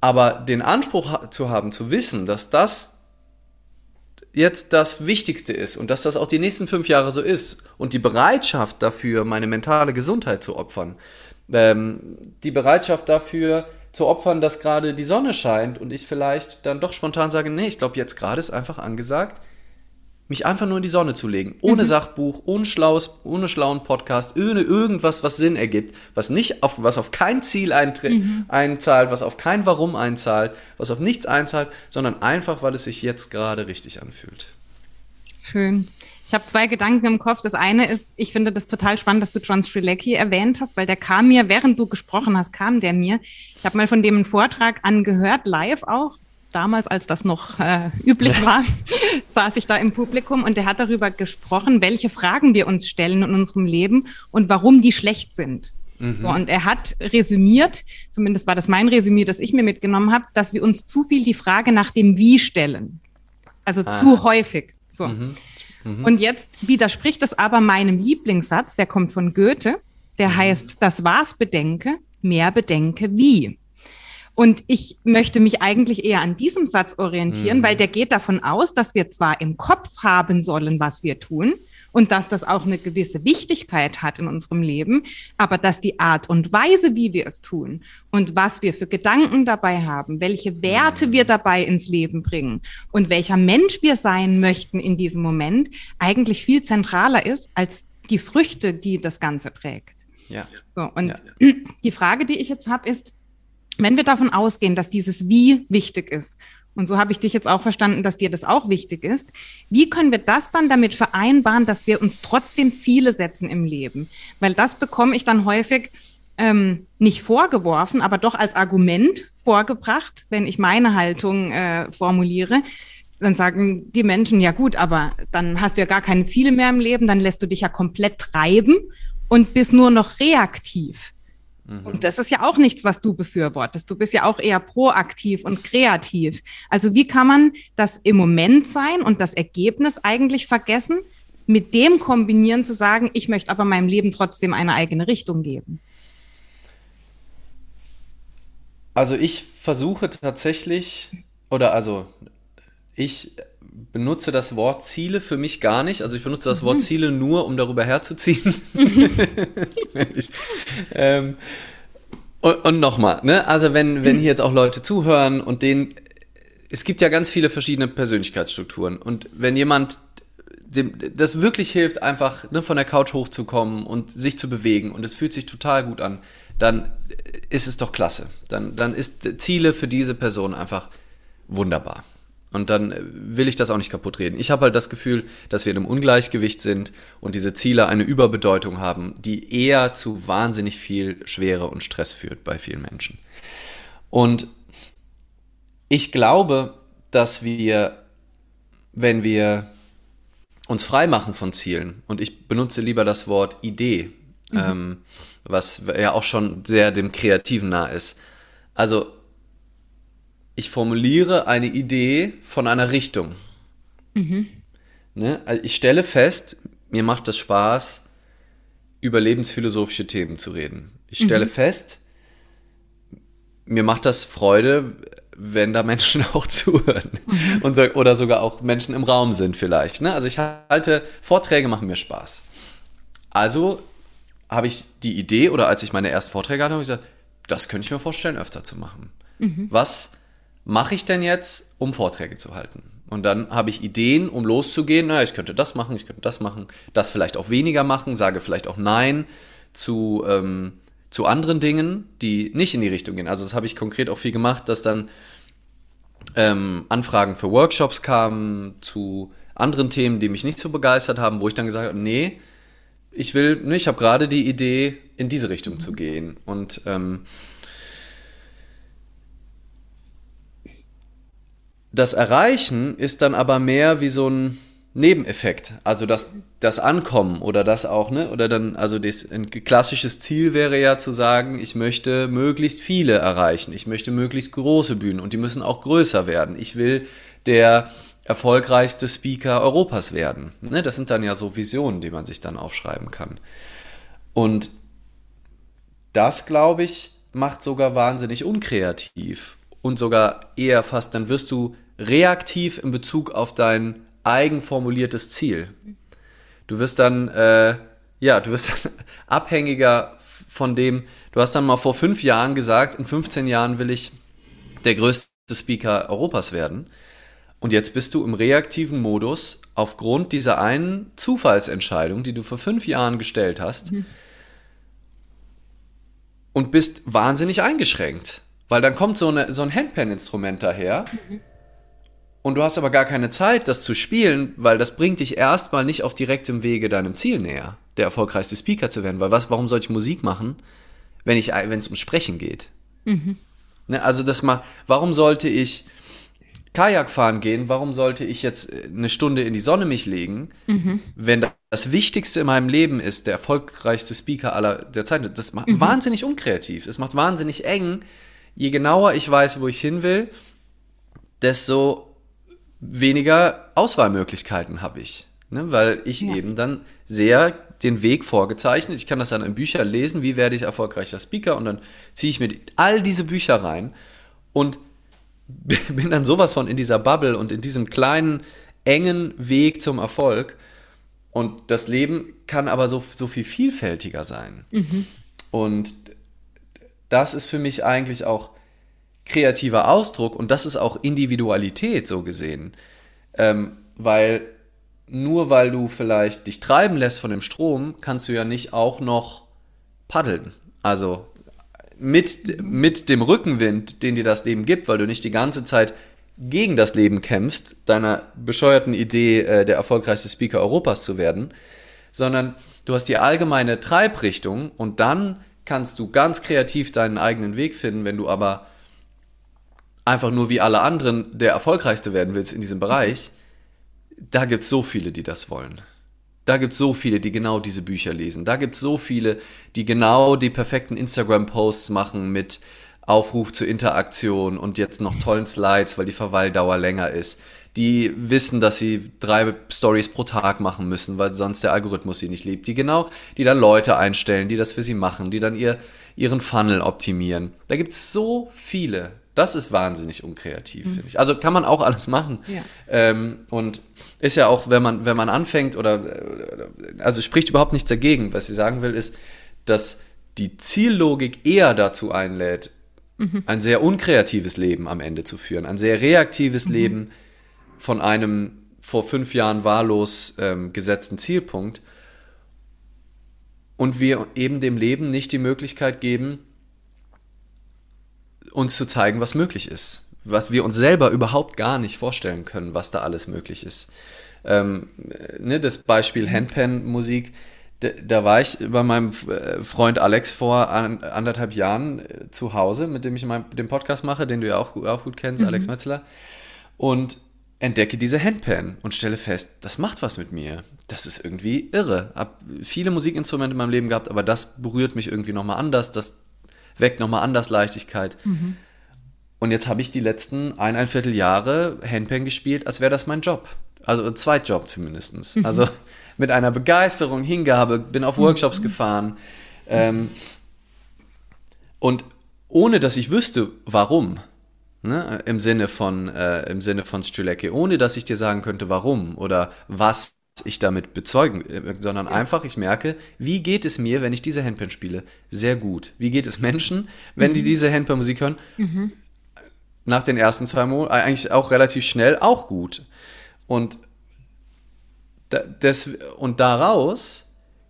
Aber den Anspruch zu haben, zu wissen, dass das jetzt das Wichtigste ist und dass das auch die nächsten fünf Jahre so ist und die Bereitschaft dafür, meine mentale Gesundheit zu opfern, ähm, die Bereitschaft dafür, zu opfern, dass gerade die Sonne scheint und ich vielleicht dann doch spontan sage, nee, ich glaube, jetzt gerade ist einfach angesagt, mich einfach nur in die Sonne zu legen. Ohne mhm. Sachbuch, ohne, schlaues, ohne schlauen Podcast, ohne irgendwas, was Sinn ergibt, was nicht auf, was auf kein Ziel mhm. einzahlt, was auf kein Warum einzahlt, was auf nichts einzahlt, sondern einfach, weil es sich jetzt gerade richtig anfühlt. Schön. Ich habe zwei Gedanken im Kopf. Das eine ist, ich finde das total spannend, dass du John Strilecki erwähnt hast, weil der kam mir, während du gesprochen hast, kam der mir. Ich habe mal von dem einen Vortrag angehört, live auch. Damals, als das noch äh, üblich war, saß ich da im Publikum und der hat darüber gesprochen, welche Fragen wir uns stellen in unserem Leben und warum die schlecht sind. Mhm. So, und er hat resümiert, zumindest war das mein Resümee, das ich mir mitgenommen habe, dass wir uns zu viel die Frage nach dem Wie stellen. Also ah. zu häufig. So. Mhm. Mhm. Und jetzt widerspricht es aber meinem Lieblingssatz, der kommt von Goethe, der mhm. heißt, das was bedenke, mehr bedenke wie. Und ich möchte mich eigentlich eher an diesem Satz orientieren, mhm. weil der geht davon aus, dass wir zwar im Kopf haben sollen, was wir tun, und dass das auch eine gewisse Wichtigkeit hat in unserem Leben, aber dass die Art und Weise, wie wir es tun und was wir für Gedanken dabei haben, welche Werte wir dabei ins Leben bringen und welcher Mensch wir sein möchten in diesem Moment, eigentlich viel zentraler ist als die Früchte, die das Ganze trägt. Ja. So, und ja. die Frage, die ich jetzt habe, ist, wenn wir davon ausgehen, dass dieses Wie wichtig ist und so habe ich dich jetzt auch verstanden, dass dir das auch wichtig ist. Wie können wir das dann damit vereinbaren, dass wir uns trotzdem Ziele setzen im Leben? Weil das bekomme ich dann häufig ähm, nicht vorgeworfen, aber doch als Argument vorgebracht, wenn ich meine Haltung äh, formuliere. Dann sagen die Menschen, ja gut, aber dann hast du ja gar keine Ziele mehr im Leben, dann lässt du dich ja komplett treiben und bist nur noch reaktiv. Mhm. Und das ist ja auch nichts, was du befürwortest. Du bist ja auch eher proaktiv und kreativ. Also wie kann man das im Moment sein und das Ergebnis eigentlich vergessen, mit dem kombinieren zu sagen, ich möchte aber meinem Leben trotzdem eine eigene Richtung geben? Also ich versuche tatsächlich, oder also ich benutze das Wort Ziele für mich gar nicht. Also ich benutze das mhm. Wort Ziele nur, um darüber herzuziehen. Ähm, und, und nochmal, ne? Also wenn, wenn hier jetzt auch Leute zuhören und denen, es gibt ja ganz viele verschiedene Persönlichkeitsstrukturen. Und wenn jemand dem, das wirklich hilft, einfach ne, von der Couch hochzukommen und sich zu bewegen und es fühlt sich total gut an, dann ist es doch klasse. Dann, dann ist Ziele für diese Person einfach wunderbar. Und dann will ich das auch nicht kaputt reden. Ich habe halt das Gefühl, dass wir in einem Ungleichgewicht sind und diese Ziele eine Überbedeutung haben, die eher zu wahnsinnig viel Schwere und Stress führt bei vielen Menschen. Und ich glaube, dass wir, wenn wir uns frei machen von Zielen, und ich benutze lieber das Wort Idee, mhm. ähm, was ja auch schon sehr dem Kreativen nah ist. Also ich formuliere eine Idee von einer Richtung. Mhm. Ne? Also ich stelle fest, mir macht das Spaß, über lebensphilosophische Themen zu reden. Ich stelle mhm. fest, mir macht das Freude, wenn da Menschen auch zuhören mhm. und so, oder sogar auch Menschen im Raum sind vielleicht. Ne? Also ich halte, Vorträge machen mir Spaß. Also habe ich die Idee oder als ich meine ersten Vorträge hatte, habe ich gesagt, das könnte ich mir vorstellen, öfter zu machen. Mhm. Was mache ich denn jetzt, um Vorträge zu halten? Und dann habe ich Ideen, um loszugehen. Naja, ich könnte das machen, ich könnte das machen, das vielleicht auch weniger machen, sage vielleicht auch Nein zu, ähm, zu anderen Dingen, die nicht in die Richtung gehen. Also das habe ich konkret auch viel gemacht, dass dann ähm, Anfragen für Workshops kamen zu anderen Themen, die mich nicht so begeistert haben, wo ich dann gesagt habe, nee, ich will, ne, ich habe gerade die Idee, in diese Richtung zu gehen. Und ähm, das Erreichen ist dann aber mehr wie so ein Nebeneffekt. Also das, das Ankommen oder das auch, ne? Oder dann, also das, ein klassisches Ziel wäre ja zu sagen, ich möchte möglichst viele erreichen. Ich möchte möglichst große Bühnen und die müssen auch größer werden. Ich will der erfolgreichste Speaker Europas werden. Ne? Das sind dann ja so Visionen, die man sich dann aufschreiben kann. Und das, glaube ich, macht sogar wahnsinnig unkreativ und sogar eher fast, dann wirst du reaktiv in Bezug auf dein eigenformuliertes Ziel. Du wirst dann, äh, ja, du wirst dann abhängiger von dem, du hast dann mal vor fünf Jahren gesagt, in 15 Jahren will ich der größte Speaker Europas werden. Und jetzt bist du im reaktiven Modus aufgrund dieser einen Zufallsentscheidung, die du vor fünf Jahren gestellt hast, mhm. und bist wahnsinnig eingeschränkt. Weil dann kommt so, eine, so ein Handpan-Instrument daher mhm. und du hast aber gar keine Zeit, das zu spielen, weil das bringt dich erstmal nicht auf direktem Wege deinem Ziel näher, der erfolgreichste Speaker zu werden. Weil was, warum soll ich Musik machen, wenn es ums Sprechen geht? Mhm. Ne, also das mal, warum sollte ich Kajak fahren gehen, warum sollte ich jetzt eine Stunde in die Sonne mich legen, mhm. wenn das Wichtigste in meinem Leben ist, der erfolgreichste Speaker aller der Zeit. Das macht mhm. wahnsinnig unkreativ. Es macht wahnsinnig eng, je genauer ich weiß, wo ich hin will, desto weniger Auswahlmöglichkeiten habe ich. Ne? Weil ich ja. eben dann sehr den Weg vorgezeichnet. Ich kann das dann in Büchern lesen, wie werde ich erfolgreicher Speaker und dann ziehe ich mir all diese Bücher rein und bin dann sowas von in dieser Bubble und in diesem kleinen, engen Weg zum Erfolg. Und das Leben kann aber so, so viel vielfältiger sein. Mhm. Und das ist für mich eigentlich auch kreativer Ausdruck und das ist auch Individualität so gesehen. Ähm, weil nur weil du vielleicht dich treiben lässt von dem Strom, kannst du ja nicht auch noch paddeln. Also mit, mit dem Rückenwind, den dir das Leben gibt, weil du nicht die ganze Zeit gegen das Leben kämpfst, deiner bescheuerten Idee, äh, der erfolgreichste Speaker Europas zu werden, sondern du hast die allgemeine Treibrichtung und dann kannst du ganz kreativ deinen eigenen Weg finden, wenn du aber einfach nur wie alle anderen der Erfolgreichste werden willst in diesem Bereich, da gibt es so viele, die das wollen. Da gibt es so viele, die genau diese Bücher lesen. Da gibt es so viele, die genau die perfekten Instagram-Posts machen mit Aufruf zur Interaktion und jetzt noch tollen Slides, weil die Verweildauer länger ist die wissen, dass sie drei Stories pro Tag machen müssen, weil sonst der Algorithmus sie nicht liebt, die genau, die dann Leute einstellen, die das für sie machen, die dann ihr, ihren Funnel optimieren. Da gibt es so viele. Das ist wahnsinnig unkreativ, mhm. finde ich. Also kann man auch alles machen. Ja. Ähm, und ist ja auch, wenn man, wenn man anfängt oder, also spricht überhaupt nichts dagegen. Was sie sagen will, ist, dass die Ziellogik eher dazu einlädt, mhm. ein sehr unkreatives Leben am Ende zu führen, ein sehr reaktives mhm. Leben, von einem vor fünf Jahren wahllos ähm, gesetzten Zielpunkt und wir eben dem Leben nicht die Möglichkeit geben, uns zu zeigen, was möglich ist. Was wir uns selber überhaupt gar nicht vorstellen können, was da alles möglich ist. Ähm, ne, das Beispiel Handpan-Musik, da, war ich bei meinem äh, Freund Alex vor an, anderthalb Jahren äh, zu Hause, mit dem ich mein, den Podcast mache, den du ja auch, auch gut kennst, mhm. Alex Metzler. Und entdecke diese Handpan und stelle fest, das macht was mit mir. Das ist irgendwie irre. Hab viele Musikinstrumente in meinem Leben gehabt, aber das berührt mich irgendwie nochmal anders, das weckt nochmal anders Leichtigkeit. Mhm. Und jetzt habe ich die letzten eineinviertel Jahre Handpan gespielt, als wäre das mein Job. Also ein Zweitjob zumindest. Mhm. Also mit einer Begeisterung, Hingabe, bin auf Workshops mhm. gefahren. Ähm, und ohne dass ich wüsste, warum, ne, im Sinne von, äh, im Sinne von Stülecke, ohne dass ich dir sagen könnte, warum oder was ich damit bezeugen, äh, sondern ja. einfach, ich merke, wie geht es mir, wenn ich diese Handpan spiele? Sehr gut. Wie geht es Menschen, wenn mhm. die diese Handpan-Musik hören? Mhm nach den ersten zwei Monaten, äh, eigentlich auch relativ schnell, auch gut. Und, das, und daraus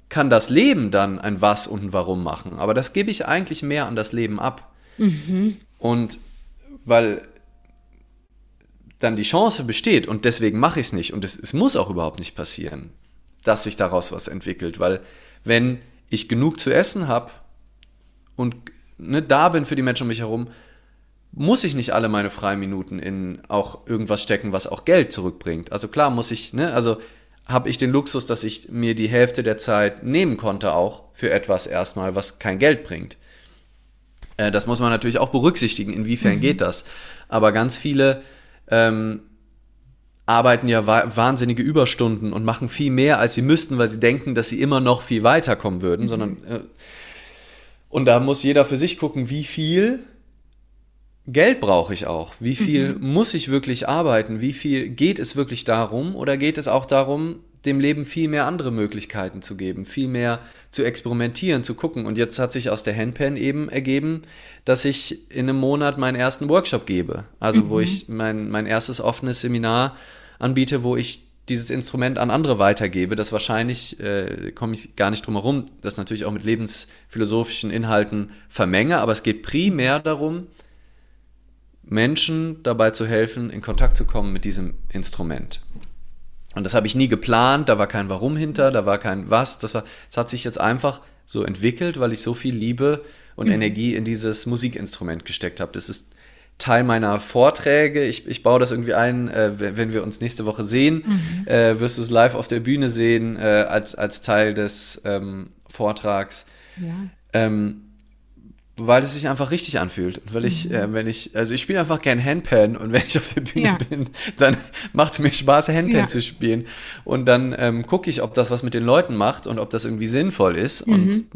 kann das Leben dann ein Was und ein Warum machen. Aber das gebe ich eigentlich mehr an das Leben ab. Mhm. Und weil dann die Chance besteht und deswegen mache ich es nicht und es, es muss auch überhaupt nicht passieren, dass sich daraus was entwickelt, weil wenn ich genug zu essen habe und ne, da bin für die Menschen um mich herum, muss ich nicht alle meine Freiminuten in auch irgendwas stecken, was auch Geld zurückbringt. Also klar muss ich, ne, also habe ich den Luxus, dass ich mir die Hälfte der Zeit nehmen konnte, auch für etwas erstmal, was kein Geld bringt. Äh, das muss man natürlich auch berücksichtigen, inwiefern mhm. geht das. Aber ganz viele ähm, arbeiten ja wa wahnsinnige Überstunden und machen viel mehr, als sie müssten, weil sie denken, dass sie immer noch viel weiterkommen würden, mhm. sondern äh, und da muss jeder für sich gucken, wie viel Geld brauche ich auch. Wie viel mhm. muss ich wirklich arbeiten? Wie viel geht es wirklich darum? Oder geht es auch darum, dem Leben viel mehr andere Möglichkeiten zu geben, viel mehr zu experimentieren, zu gucken. Und jetzt hat sich aus der Handpan eben ergeben, dass ich in einem Monat meinen ersten Workshop gebe. Also mhm. wo ich mein, mein erstes offenes Seminar anbiete, wo ich dieses Instrument an andere weitergebe, das wahrscheinlich, äh, komme ich gar nicht drum herum, das natürlich auch mit lebensphilosophischen Inhalten vermenge, aber es geht primär darum, Menschen dabei zu helfen, in Kontakt zu kommen mit diesem Instrument. Und das habe ich nie geplant, da war kein Warum hinter, da war kein Was, das war, es hat sich jetzt einfach so entwickelt, weil ich so viel Liebe und mhm. Energie in dieses Musikinstrument gesteckt habe. Das ist Teil meiner Vorträge. Ich, ich baue das irgendwie ein, äh, wenn wir uns nächste Woche sehen, mhm. äh, wirst du es live auf der Bühne sehen, äh, als, als Teil des ähm, Vortrags. Ja. Ähm, weil es sich einfach richtig anfühlt. Und weil ich, mhm. äh, wenn ich, also ich spiele einfach gern Handpan und wenn ich auf der Bühne ja. bin, dann macht es mir Spaß, Handpan ja. zu spielen. Und dann ähm, gucke ich, ob das was mit den Leuten macht und ob das irgendwie sinnvoll ist. Mhm. Und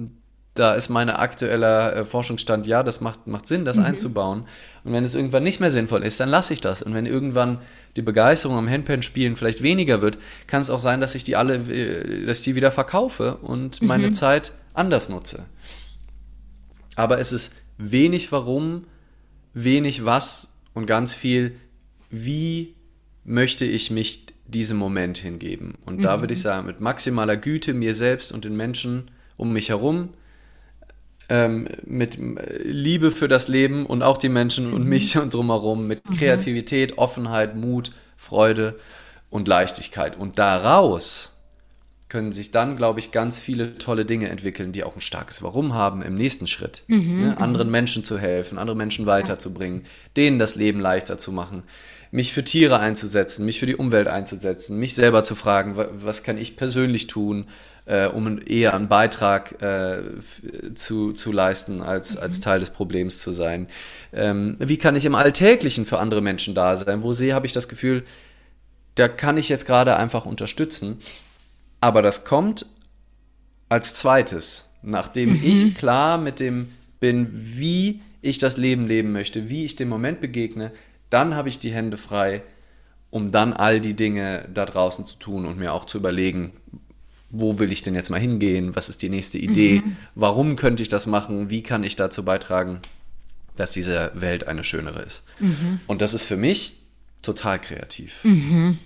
da ist mein aktueller äh, Forschungsstand, ja, das macht, macht Sinn, das mhm. einzubauen. Und wenn es irgendwann nicht mehr sinnvoll ist, dann lasse ich das. Und wenn irgendwann die Begeisterung am Handpan-Spielen vielleicht weniger wird, kann es auch sein, dass ich die alle, äh, dass ich die wieder verkaufe und meine mhm. Zeit anders nutze aber es ist wenig warum, wenig was und ganz viel, wie möchte ich mich diesem Moment hingeben. Und mhm. da würde ich sagen, mit maximaler Güte mir selbst und den Menschen um mich herum, ähm, mit Liebe für das Leben und auch die Menschen mhm. und mich und drumherum, mit mhm. Kreativität, Offenheit, Mut, Freude und Leichtigkeit. Und daraus können sich dann, glaube ich, ganz viele tolle Dinge entwickeln, die auch ein starkes Warum haben im nächsten Schritt. Mhm, ne? Anderen Menschen zu helfen, andere Menschen weiterzubringen, denen das Leben leichter zu machen, mich für Tiere einzusetzen, mich für die Umwelt einzusetzen, mich selber zu fragen, was kann ich persönlich tun, äh, um eher einen Beitrag äh, zu, zu leisten, als, mhm. als Teil des Problems zu sein. Ähm, wie kann ich im Alltäglichen für andere Menschen da sein? Wo sehe, habe ich das Gefühl, da kann ich jetzt gerade einfach unterstützen. Aber das kommt als zweites, nachdem mhm. ich klar mit dem bin, wie ich das Leben leben möchte, wie ich dem Moment begegne, dann habe ich die Hände frei, um dann all die Dinge da draußen zu tun und mir auch zu überlegen, wo will ich denn jetzt mal hingehen, was ist die nächste Idee, mhm. warum könnte ich das machen, wie kann ich dazu beitragen, dass diese Welt eine schönere ist. Mhm. Und das ist für mich total kreativ. Mhm.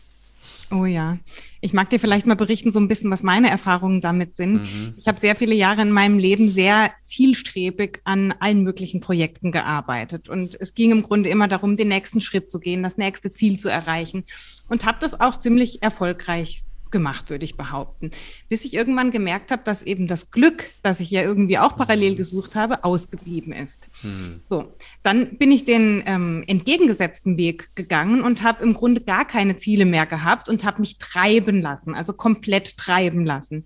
Oh ja. Ich mag dir vielleicht mal berichten, so ein bisschen, was meine Erfahrungen damit sind. Mhm. Ich habe sehr viele Jahre in meinem Leben sehr zielstrebig an allen möglichen Projekten gearbeitet. Und es ging im Grunde immer darum, den nächsten Schritt zu gehen, das nächste Ziel zu erreichen. Und habe das auch ziemlich erfolgreich gemacht, würde ich behaupten. Bis ich irgendwann gemerkt habe, dass eben das Glück, das ich ja irgendwie auch parallel gesucht habe, ausgeblieben ist. Mhm. So, dann bin ich den ähm, entgegengesetzten Weg gegangen und habe im Grunde gar keine Ziele mehr gehabt und habe mich treiben lassen, also komplett treiben lassen.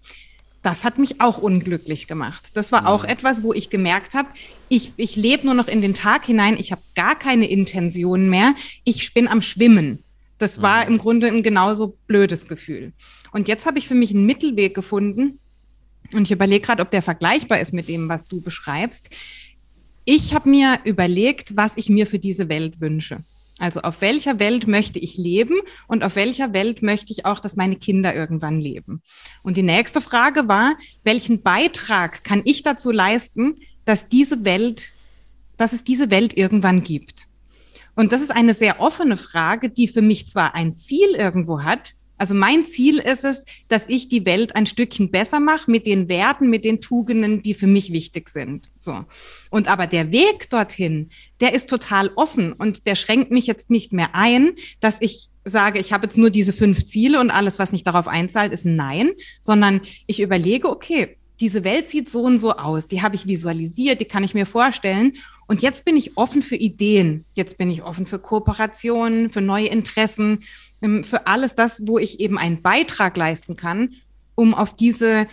das hat mich auch unglücklich gemacht. Das war mhm. auch etwas, wo ich gemerkt habe, ich, ich lebe nur noch in den Tag hinein, ich habe gar keine Intention mehr, ich bin am Schwimmen. Das war mhm. im Grunde ein genauso blödes Gefühl. Und jetzt habe ich für mich einen Mittelweg gefunden und ich überlege gerade, ob der vergleichbar ist mit dem, was du beschreibst. Ich habe mir überlegt, was ich mir für diese Welt wünsche. Also auf welcher Welt möchte ich leben und auf welcher Welt möchte ich auch, dass meine Kinder irgendwann leben. Und die nächste Frage war, welchen Beitrag kann ich dazu leisten, dass diese Welt, dass es diese Welt irgendwann gibt? Und das ist eine sehr offene Frage, die für mich zwar ein Ziel irgendwo hat, also mein Ziel ist es, dass ich die Welt ein Stückchen besser mache mit den Werten, mit den Tugenden, die für mich wichtig sind. So. Und aber der Weg dorthin, der ist total offen und der schränkt mich jetzt nicht mehr ein, dass ich sage, ich habe jetzt nur diese fünf Ziele und alles, was nicht darauf einzahlt, ist nein, sondern ich überlege, okay, diese Welt sieht so und so aus, die habe ich visualisiert, die kann ich mir vorstellen. Und jetzt bin ich offen für Ideen, jetzt bin ich offen für Kooperationen, für neue Interessen, ähm, für alles das, wo ich eben einen Beitrag leisten kann, um auf diese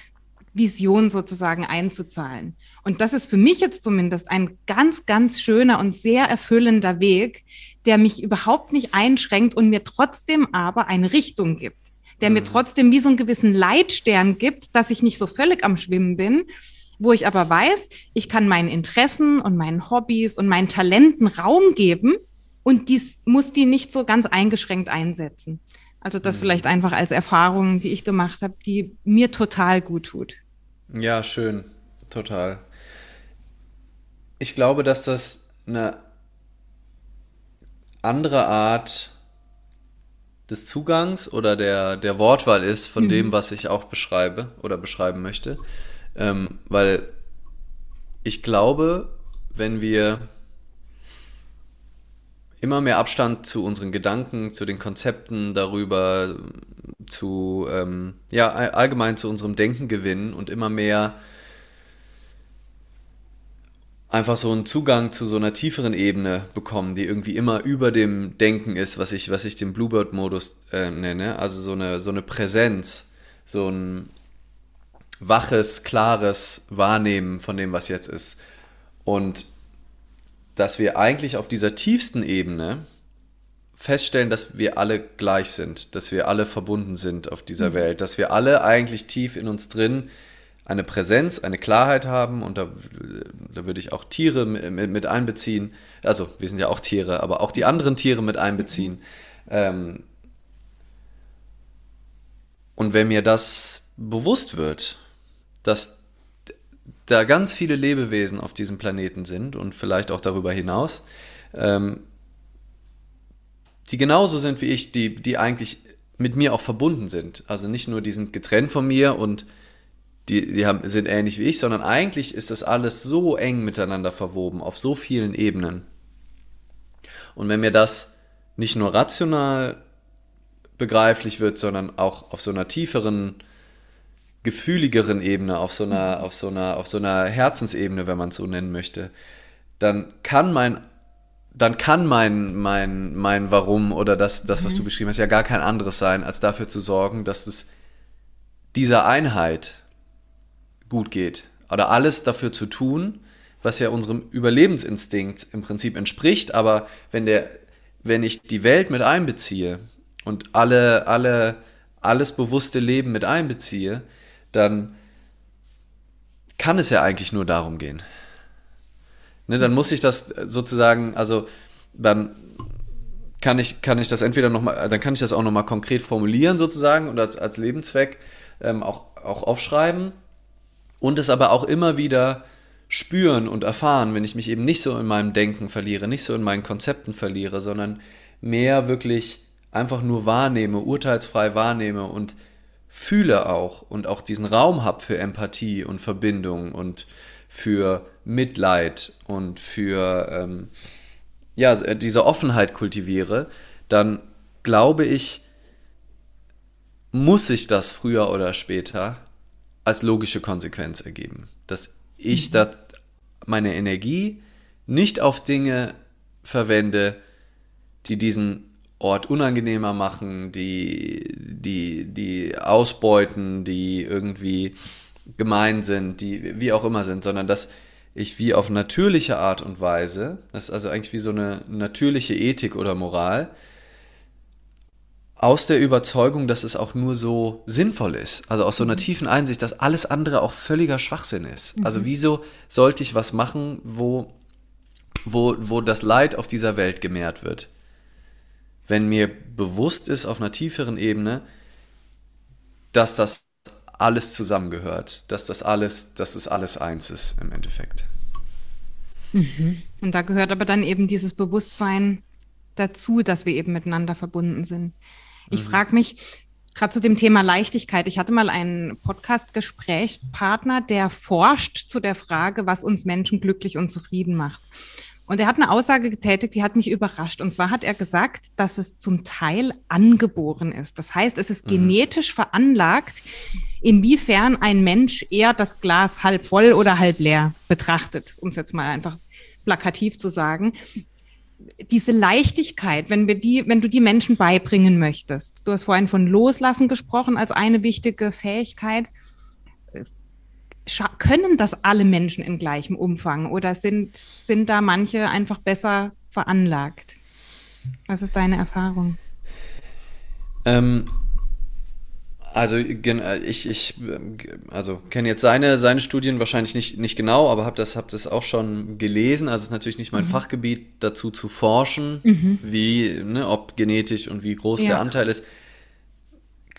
Vision sozusagen einzuzahlen. Und das ist für mich jetzt zumindest ein ganz, ganz schöner und sehr erfüllender Weg, der mich überhaupt nicht einschränkt und mir trotzdem aber eine Richtung gibt, der mhm. mir trotzdem wie so einen gewissen Leitstern gibt, dass ich nicht so völlig am Schwimmen bin, wo ich aber weiß, ich kann meinen Interessen und meinen Hobbys und meinen Talenten Raum geben und dies muss die nicht so ganz eingeschränkt einsetzen. Also das mhm. vielleicht einfach als Erfahrung, die ich gemacht habe, die mir total gut tut. Ja, schön, total. Ich glaube, dass das eine andere Art des Zugangs oder der, der Wortwahl ist von mhm. dem, was ich auch beschreibe oder beschreiben möchte. Ähm, weil ich glaube, wenn wir immer mehr Abstand zu unseren Gedanken, zu den Konzepten darüber, zu, ähm, ja, allgemein zu unserem Denken gewinnen und immer mehr einfach so einen Zugang zu so einer tieferen Ebene bekommen, die irgendwie immer über dem Denken ist, was ich, was ich den Bluebird-Modus äh, nenne. Also so eine, so eine Präsenz, so ein waches, klares Wahrnehmen von dem, was jetzt ist. Und dass wir eigentlich auf dieser tiefsten Ebene feststellen, dass wir alle gleich sind, dass wir alle verbunden sind auf dieser mhm. Welt, dass wir alle eigentlich tief in uns drin eine Präsenz, eine Klarheit haben und da, da würde ich auch Tiere mit, mit, einbeziehen, also wir sind ja auch Tiere, aber auch die anderen Tiere mit einbeziehen. Ähm, und wenn mir das bewusst wird, dass da ganz viele Lebewesen auf diesem Planeten sind und vielleicht auch darüber hinaus, ähm, die genauso sind wie ich, die, die eigentlich mit mir auch verbunden sind. Also nicht nur, die sind getrennt von mir und die, die haben, sind ähnlich wie ich, sondern eigentlich ist das alles so eng miteinander verwoben, auf so vielen Ebenen. Und wenn mir das nicht nur rational begreiflich wird, sondern auch auf so einer tieferen gefühligeren Ebene, auf so einer, auf so einer, auf so einer Herzensebene, wenn man es so nennen möchte, dann kann mein, dann kann mein, mein, mein Warum oder das, das, was mhm. du beschrieben hast, ja gar kein anderes sein, als dafür zu sorgen, dass es dieser Einheit gut geht. Oder alles dafür zu tun, was ja unserem Überlebensinstinkt im Prinzip entspricht, aber wenn der, wenn ich die Welt mit einbeziehe und alle, alle, alles bewusste Leben mit einbeziehe, dann kann es ja eigentlich nur darum gehen. Ne, dann muss ich das sozusagen, also dann kann ich, kann ich das entweder nochmal, dann kann ich das auch nochmal konkret formulieren sozusagen und als, als Lebenszweck ähm, auch, auch aufschreiben und es aber auch immer wieder spüren und erfahren, wenn ich mich eben nicht so in meinem Denken verliere, nicht so in meinen Konzepten verliere, sondern mehr wirklich einfach nur wahrnehme, urteilsfrei wahrnehme und fühle auch und auch diesen Raum habe für Empathie und Verbindung und für Mitleid und für ähm, ja, diese Offenheit kultiviere, dann glaube ich, muss sich das früher oder später als logische Konsequenz ergeben. Dass ich mhm. meine Energie nicht auf Dinge verwende, die diesen Ort unangenehmer machen, die, die, die ausbeuten, die irgendwie gemein sind, die wie auch immer sind, sondern dass ich wie auf natürliche Art und Weise, das ist also eigentlich wie so eine natürliche Ethik oder Moral, aus der Überzeugung, dass es auch nur so sinnvoll ist. Also aus so einer mhm. tiefen Einsicht, dass alles andere auch völliger Schwachsinn ist. Mhm. Also wieso sollte ich was machen, wo, wo, wo das Leid auf dieser Welt gemehrt wird? Wenn mir bewusst ist auf einer tieferen Ebene, dass das alles zusammengehört, dass das alles, dass das alles eins ist im Endeffekt. Mhm. Und da gehört aber dann eben dieses Bewusstsein dazu, dass wir eben miteinander verbunden sind. Ich mhm. frage mich, gerade zu dem Thema Leichtigkeit. Ich hatte mal einen Podcast-Gesprächspartner, der forscht zu der Frage, was uns Menschen glücklich und zufrieden macht. Und er hat eine Aussage getätigt, die hat mich überrascht. Und zwar hat er gesagt, dass es zum Teil angeboren ist. Das heißt, es ist mhm. genetisch veranlagt, inwiefern ein Mensch eher das Glas halb voll oder halb leer betrachtet, um es jetzt mal einfach plakativ zu sagen diese Leichtigkeit, wenn wir die, wenn du die Menschen beibringen möchtest. Du hast vorhin von Loslassen gesprochen als eine wichtige Fähigkeit. Können das alle Menschen in gleichem Umfang oder sind, sind da manche einfach besser veranlagt? Was ist deine Erfahrung? Ähm, also äh, ich, ich also kenne jetzt seine, seine Studien wahrscheinlich nicht, nicht genau, aber habe das, hab das auch schon gelesen. Also es ist natürlich nicht mein mhm. Fachgebiet, dazu zu forschen, mhm. wie, ne, ob genetisch und wie groß ja. der Anteil ist.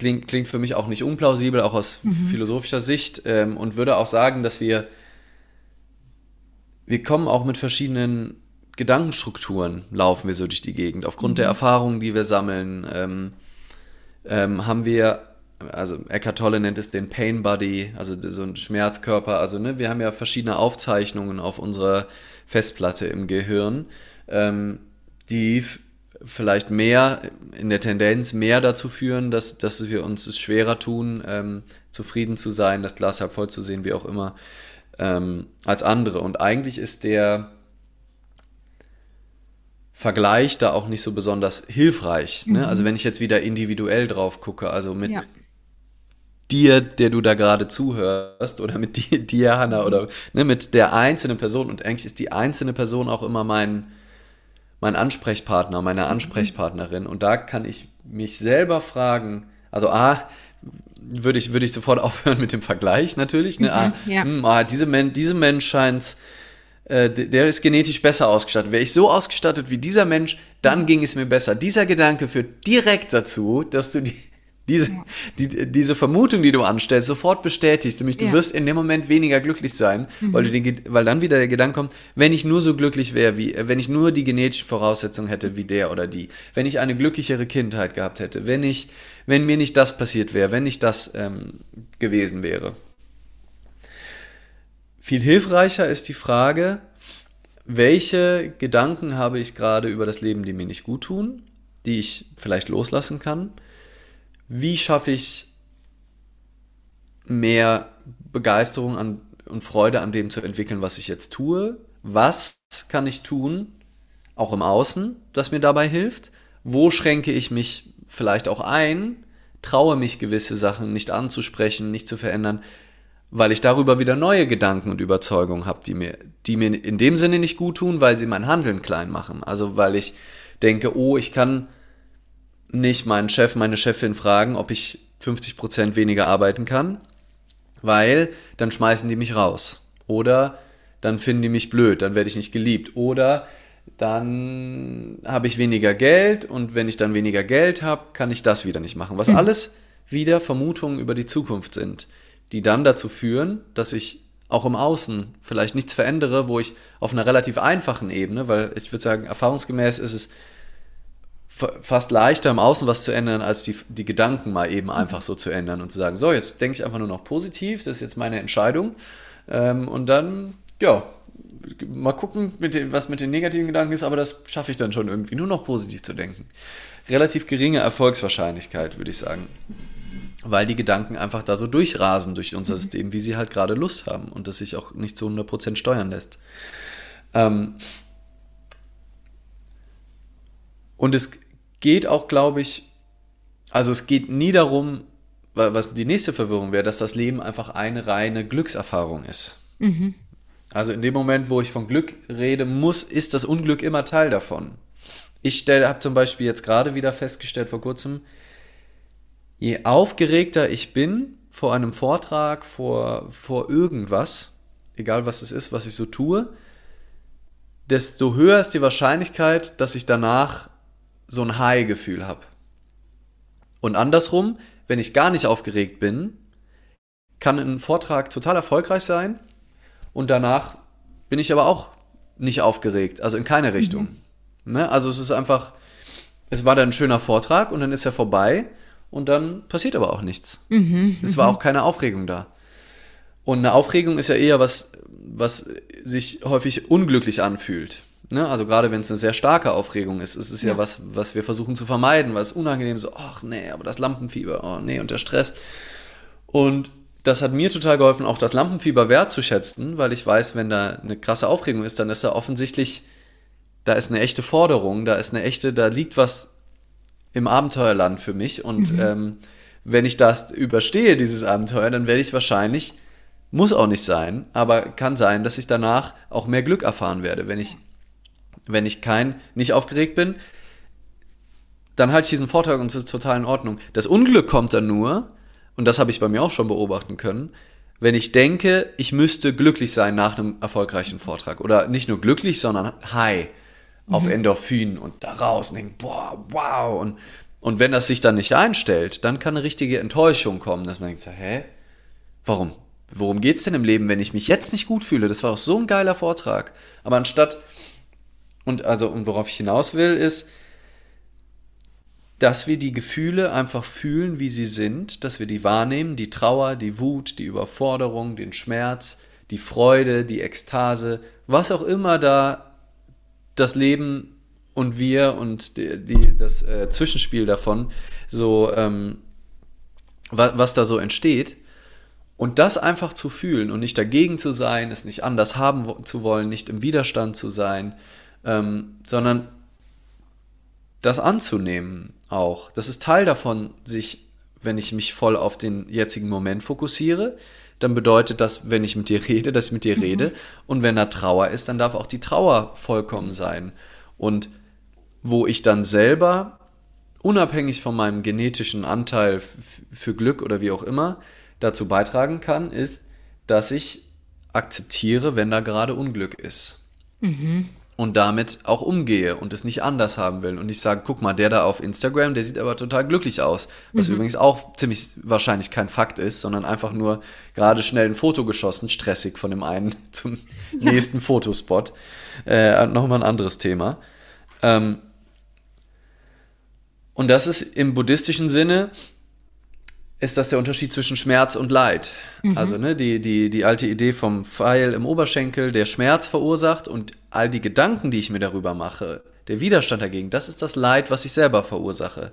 Klingt, klingt für mich auch nicht unplausibel, auch aus mhm. philosophischer Sicht. Ähm, und würde auch sagen, dass wir, wir kommen auch mit verschiedenen Gedankenstrukturen, laufen wir so durch die Gegend. Aufgrund der mhm. Erfahrungen, die wir sammeln, ähm, ähm, haben wir also Eckhart Tolle nennt es den Pain Body, also so ein Schmerzkörper. Also ne, wir haben ja verschiedene Aufzeichnungen auf unserer Festplatte im Gehirn, ähm, die vielleicht mehr in der Tendenz mehr dazu führen, dass, dass wir uns es schwerer tun, ähm, zufrieden zu sein, das Glas halb voll zu sehen, wie auch immer, ähm, als andere. Und eigentlich ist der Vergleich da auch nicht so besonders hilfreich. Ne? Mhm. Also wenn ich jetzt wieder individuell drauf gucke, also mit ja dir, der du da gerade zuhörst, oder mit dir, dir Hanna, oder ne, mit der einzelnen Person. Und eigentlich ist die einzelne Person auch immer mein, mein Ansprechpartner, meine mhm. Ansprechpartnerin. Und da kann ich mich selber fragen, also A, würde ich, würde ich sofort aufhören mit dem Vergleich natürlich. Ne? Mhm, ah, ja. mh, hm, ah, diese, Men diese Mensch scheint, äh, der ist genetisch besser ausgestattet. Wäre ich so ausgestattet wie dieser Mensch, dann mhm. ging es mir besser. Dieser Gedanke führt direkt dazu, dass du die, diese, die, diese Vermutung, die du anstellst, sofort bestätigst, nämlich du ja. wirst in dem Moment weniger glücklich sein, mhm. weil, du den, weil dann wieder der Gedanke kommt, wenn ich nur so glücklich wäre, wie, wenn ich nur die genetischen Voraussetzungen hätte wie der oder die, wenn ich eine glücklichere Kindheit gehabt hätte, wenn ich, wenn mir nicht das passiert wäre, wenn nicht das ähm, gewesen wäre. Viel hilfreicher ist die Frage, welche Gedanken habe ich gerade über das Leben, die mir nicht gut tun, die ich vielleicht loslassen kann? Wie schaffe ich es, mehr Begeisterung an, und Freude an dem zu entwickeln, was ich jetzt tue? Was kann ich tun, auch im Außen, das mir dabei hilft? Wo schränke ich mich vielleicht auch ein, traue mich gewisse Sachen nicht anzusprechen, nicht zu verändern, weil ich darüber wieder neue Gedanken und Überzeugungen habe, die mir, die mir in dem Sinne nicht gut tun, weil sie mein Handeln klein machen. Also weil ich denke, oh, ich kann nicht meinen Chef, meine Chefin fragen, ob ich 50% weniger arbeiten kann, weil dann schmeißen die mich raus. Oder dann finden die mich blöd, dann werde ich nicht geliebt. Oder dann habe ich weniger Geld und wenn ich dann weniger Geld habe, kann ich das wieder nicht machen. Was hm. alles wieder Vermutungen über die Zukunft sind, die dann dazu führen, dass ich auch im Außen vielleicht nichts verändere, wo ich auf einer relativ einfachen Ebene, weil ich würde sagen, erfahrungsgemäß ist es fast leichter im Außen was zu ändern, als die, die Gedanken mal eben einfach so zu ändern und zu sagen, so, jetzt denke ich einfach nur noch positiv, das ist jetzt meine Entscheidung. Ähm, und dann, ja, mal gucken, mit den, was mit den negativen Gedanken ist, aber das schaffe ich dann schon irgendwie, nur noch positiv zu denken. Relativ geringe Erfolgswahrscheinlichkeit, würde ich sagen. Weil die Gedanken einfach da so durchrasen durch unser mhm. System, wie sie halt gerade Lust haben und das sich auch nicht zu 100% steuern lässt. Ähm, und es geht auch, glaube ich, also es geht nie darum, was die nächste Verwirrung wäre, dass das Leben einfach eine reine Glückserfahrung ist. Mhm. Also in dem Moment, wo ich von Glück rede, muss, ist das Unglück immer Teil davon. Ich habe zum Beispiel jetzt gerade wieder festgestellt vor kurzem, je aufgeregter ich bin vor einem Vortrag, vor, vor irgendwas, egal was es ist, was ich so tue, desto höher ist die Wahrscheinlichkeit, dass ich danach so ein High-Gefühl habe. Und andersrum, wenn ich gar nicht aufgeregt bin, kann ein Vortrag total erfolgreich sein und danach bin ich aber auch nicht aufgeregt, also in keine Richtung. Mhm. Ne? Also es ist einfach, es war dann ein schöner Vortrag und dann ist er vorbei und dann passiert aber auch nichts. Mhm. Es war mhm. auch keine Aufregung da. Und eine Aufregung ist ja eher was, was sich häufig unglücklich anfühlt. Ne? Also gerade wenn es eine sehr starke Aufregung ist, ist es ja. ja, was, was wir versuchen zu vermeiden, was unangenehm so, ach nee, aber das Lampenfieber, oh nee, und der Stress. Und das hat mir total geholfen, auch das Lampenfieber wertzuschätzen, weil ich weiß, wenn da eine krasse Aufregung ist, dann ist da offensichtlich, da ist eine echte Forderung, da ist eine echte, da liegt was im Abenteuerland für mich. Und mhm. ähm, wenn ich das überstehe, dieses Abenteuer, dann werde ich wahrscheinlich, muss auch nicht sein, aber kann sein, dass ich danach auch mehr Glück erfahren werde. Wenn ich, wenn ich kein, nicht aufgeregt bin, dann halte ich diesen Vortrag und es ist total in Ordnung. Das Unglück kommt dann nur, und das habe ich bei mir auch schon beobachten können, wenn ich denke, ich müsste glücklich sein nach einem erfolgreichen Vortrag. Oder nicht nur glücklich, sondern high auf mhm. Endorphin und da raus und denke, boah, wow. Und, und wenn das sich dann nicht einstellt, dann kann eine richtige Enttäuschung kommen, dass man denkt, hä? Warum? Worum geht es denn im Leben, wenn ich mich jetzt nicht gut fühle? Das war auch so ein geiler Vortrag. Aber anstatt, und also, und worauf ich hinaus will, ist, dass wir die Gefühle einfach fühlen, wie sie sind, dass wir die wahrnehmen, die Trauer, die Wut, die Überforderung, den Schmerz, die Freude, die Ekstase, was auch immer da das Leben und wir und die, die das äh, Zwischenspiel davon, so ähm, was, was da so entsteht. Und das einfach zu fühlen und nicht dagegen zu sein, es nicht anders haben zu wollen, nicht im Widerstand zu sein, ähm, sondern das anzunehmen auch. Das ist Teil davon, sich, wenn ich mich voll auf den jetzigen Moment fokussiere, dann bedeutet das, wenn ich mit dir rede, dass ich mit dir mhm. rede. Und wenn da Trauer ist, dann darf auch die Trauer vollkommen sein. Und wo ich dann selber, unabhängig von meinem genetischen Anteil für Glück oder wie auch immer, dazu beitragen kann, ist, dass ich akzeptiere, wenn da gerade Unglück ist. Mhm und damit auch umgehe und es nicht anders haben will. Und ich sage, guck mal, der da auf Instagram, der sieht aber total glücklich aus. Was mhm. übrigens auch ziemlich wahrscheinlich kein Fakt ist, sondern einfach nur gerade schnell ein Foto geschossen, stressig von dem einen zum ja. nächsten Fotospot. Äh, Nochmal ein anderes Thema. Ähm, und das ist im buddhistischen Sinne ist das der Unterschied zwischen Schmerz und Leid. Mhm. Also ne, die, die, die alte Idee vom Pfeil im Oberschenkel, der Schmerz verursacht und all die Gedanken, die ich mir darüber mache, der Widerstand dagegen, das ist das Leid, was ich selber verursache.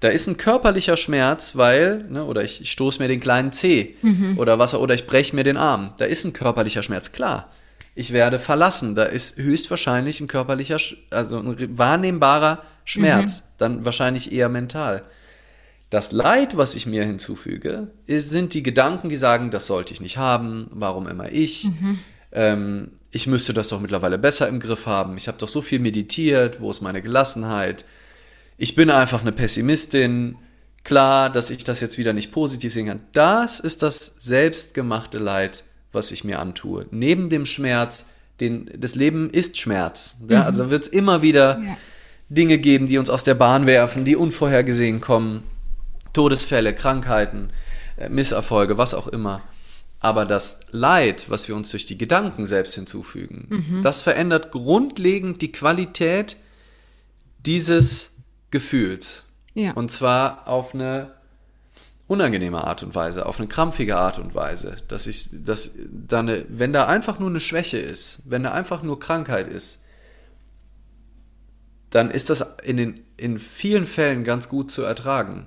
Da ist ein körperlicher Schmerz, weil, ne, oder ich, ich stoße mir den kleinen Zeh mhm. oder was, oder ich breche mir den Arm. Da ist ein körperlicher Schmerz, klar. Ich werde verlassen. Da ist höchstwahrscheinlich ein körperlicher, also ein wahrnehmbarer Schmerz. Mhm. Dann wahrscheinlich eher mental. Das Leid, was ich mir hinzufüge, ist, sind die Gedanken, die sagen, das sollte ich nicht haben, warum immer ich, mhm. ähm, ich müsste das doch mittlerweile besser im Griff haben, ich habe doch so viel meditiert, wo ist meine Gelassenheit, ich bin einfach eine Pessimistin, klar, dass ich das jetzt wieder nicht positiv sehen kann. Das ist das selbstgemachte Leid, was ich mir antue. Neben dem Schmerz, den, das Leben ist Schmerz. Ja? Mhm. Also wird es immer wieder ja. Dinge geben, die uns aus der Bahn werfen, die unvorhergesehen kommen. Todesfälle, Krankheiten, äh, Misserfolge, was auch immer. Aber das Leid, was wir uns durch die Gedanken selbst hinzufügen, mhm. das verändert grundlegend die Qualität dieses Gefühls. Ja. Und zwar auf eine unangenehme Art und Weise, auf eine krampfige Art und Weise. Dass ich, dass da eine, wenn da einfach nur eine Schwäche ist, wenn da einfach nur Krankheit ist, dann ist das in, den, in vielen Fällen ganz gut zu ertragen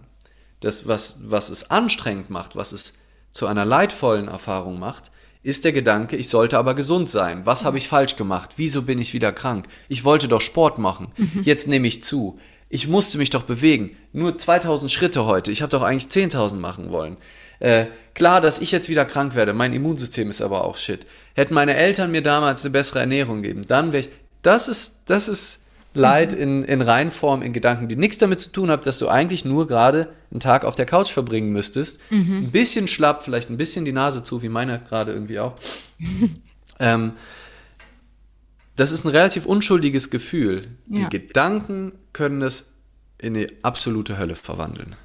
das, was, was es anstrengend macht, was es zu einer leidvollen Erfahrung macht, ist der Gedanke, ich sollte aber gesund sein. Was habe ich falsch gemacht? Wieso bin ich wieder krank? Ich wollte doch Sport machen. Mhm. Jetzt nehme ich zu. ich musste mich doch bewegen. Nur 2000 Schritte heute. Ich habe doch eigentlich 10.000 machen wollen. Äh, klar, dass ich jetzt wieder krank werde. Mein Immunsystem ist aber auch shit. Hätten meine Eltern mir damals eine bessere Ernährung gegeben, dann wäre ich. Das ist, das ist Leid in, in Reinform, in Gedanken, die nichts damit zu tun haben, dass du eigentlich nur gerade einen Tag auf der Couch verbringen müsstest. Mhm. Ein bisschen schlapp, vielleicht ein bisschen die Nase zu, wie meine gerade irgendwie auch. ähm, das ist ein relativ unschuldiges Gefühl. Ja. Die Gedanken können es in eine absolute Hölle verwandeln.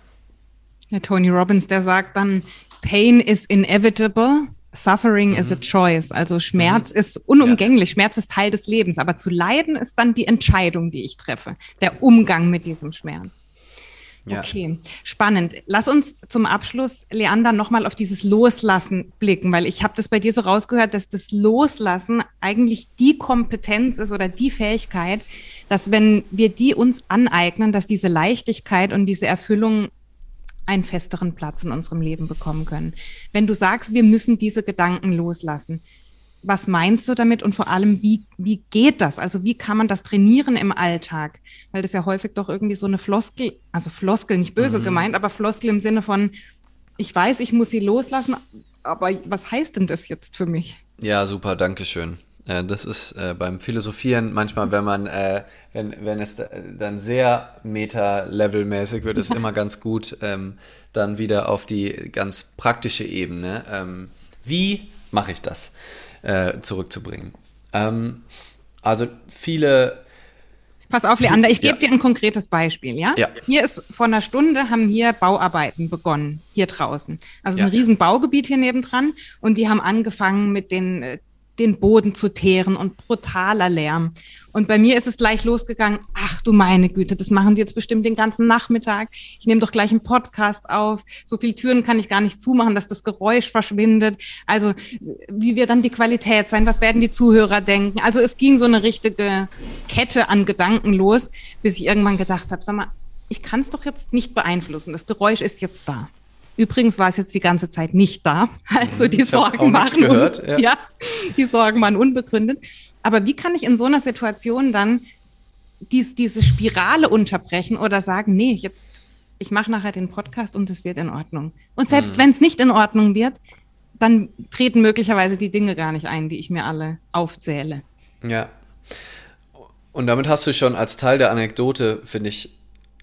Der Tony Robbins, der sagt dann, Pain is inevitable, Suffering mhm. is a mhm. choice. Also Schmerz mhm. ist unumgänglich, ja. Schmerz ist Teil des Lebens, aber zu leiden ist dann die Entscheidung, die ich treffe, der Umgang mit diesem Schmerz. Ja. Okay, spannend. Lass uns zum Abschluss, Leander, nochmal auf dieses Loslassen blicken, weil ich habe das bei dir so rausgehört, dass das Loslassen eigentlich die Kompetenz ist oder die Fähigkeit, dass wenn wir die uns aneignen, dass diese Leichtigkeit und diese Erfüllung einen festeren Platz in unserem Leben bekommen können. Wenn du sagst, wir müssen diese Gedanken loslassen, was meinst du damit und vor allem, wie, wie geht das? Also wie kann man das trainieren im Alltag? Weil das ja häufig doch irgendwie so eine Floskel, also Floskel nicht böse mhm. gemeint, aber Floskel im Sinne von, ich weiß, ich muss sie loslassen, aber was heißt denn das jetzt für mich? Ja, super, danke schön. Äh, das ist äh, beim Philosophieren manchmal, wenn man, äh, wenn, wenn es dann sehr meta-level-mäßig wird, ist immer ganz gut, ähm, dann wieder auf die ganz praktische Ebene. Ähm, wie mache ich das? zurückzubringen. Ähm, also viele. Pass auf, Leander, ich gebe ja. dir ein konkretes Beispiel, ja? ja? Hier ist vor einer Stunde haben hier Bauarbeiten begonnen, hier draußen. Also ja. ein riesen Baugebiet hier nebendran und die haben angefangen mit den den Boden zu teeren und brutaler Lärm. Und bei mir ist es gleich losgegangen, ach du meine Güte, das machen die jetzt bestimmt den ganzen Nachmittag. Ich nehme doch gleich einen Podcast auf. So viele Türen kann ich gar nicht zumachen, dass das Geräusch verschwindet. Also wie wird dann die Qualität sein? Was werden die Zuhörer denken? Also es ging so eine richtige Kette an Gedanken los, bis ich irgendwann gedacht habe, sag mal, ich kann es doch jetzt nicht beeinflussen. Das Geräusch ist jetzt da. Übrigens war es jetzt die ganze Zeit nicht da. Also die Sorgen waren gehört, ja. ja, die Sorgen waren unbegründet. Aber wie kann ich in so einer Situation dann dies, diese Spirale unterbrechen oder sagen, nee, jetzt ich mache nachher den Podcast und es wird in Ordnung. Und selbst mhm. wenn es nicht in Ordnung wird, dann treten möglicherweise die Dinge gar nicht ein, die ich mir alle aufzähle. Ja. Und damit hast du schon als Teil der Anekdote, finde ich,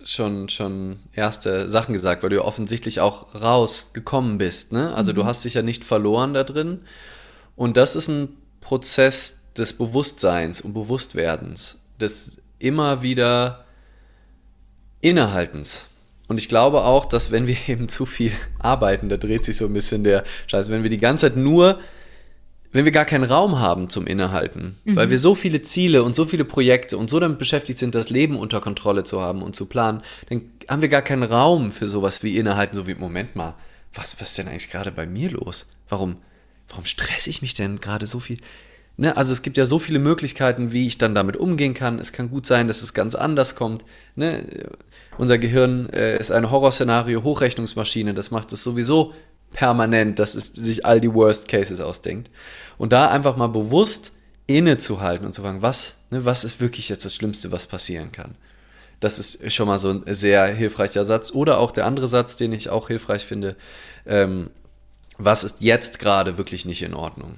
schon, schon erste Sachen gesagt, weil du ja offensichtlich auch rausgekommen bist. Ne? Also mhm. du hast dich ja nicht verloren da drin. Und das ist ein Prozess des Bewusstseins und Bewusstwerdens, des immer wieder Innehaltens. Und ich glaube auch, dass wenn wir eben zu viel arbeiten, da dreht sich so ein bisschen der Scheiß, wenn wir die ganze Zeit nur wenn wir gar keinen Raum haben zum Innehalten, mhm. weil wir so viele Ziele und so viele Projekte und so damit beschäftigt sind, das Leben unter Kontrolle zu haben und zu planen, dann haben wir gar keinen Raum für sowas wie Innehalten, so wie, Moment mal, was, was ist denn eigentlich gerade bei mir los? Warum, warum stresse ich mich denn gerade so viel? Ne, also es gibt ja so viele Möglichkeiten, wie ich dann damit umgehen kann. Es kann gut sein, dass es ganz anders kommt. Ne? Unser Gehirn äh, ist eine Horrorszenario-Hochrechnungsmaschine. Das macht es sowieso permanent, dass es sich all die Worst Cases ausdenkt. Und da einfach mal bewusst innezuhalten und zu fragen, was, ne, was ist wirklich jetzt das Schlimmste, was passieren kann. Das ist schon mal so ein sehr hilfreicher Satz. Oder auch der andere Satz, den ich auch hilfreich finde, ähm, was ist jetzt gerade wirklich nicht in Ordnung?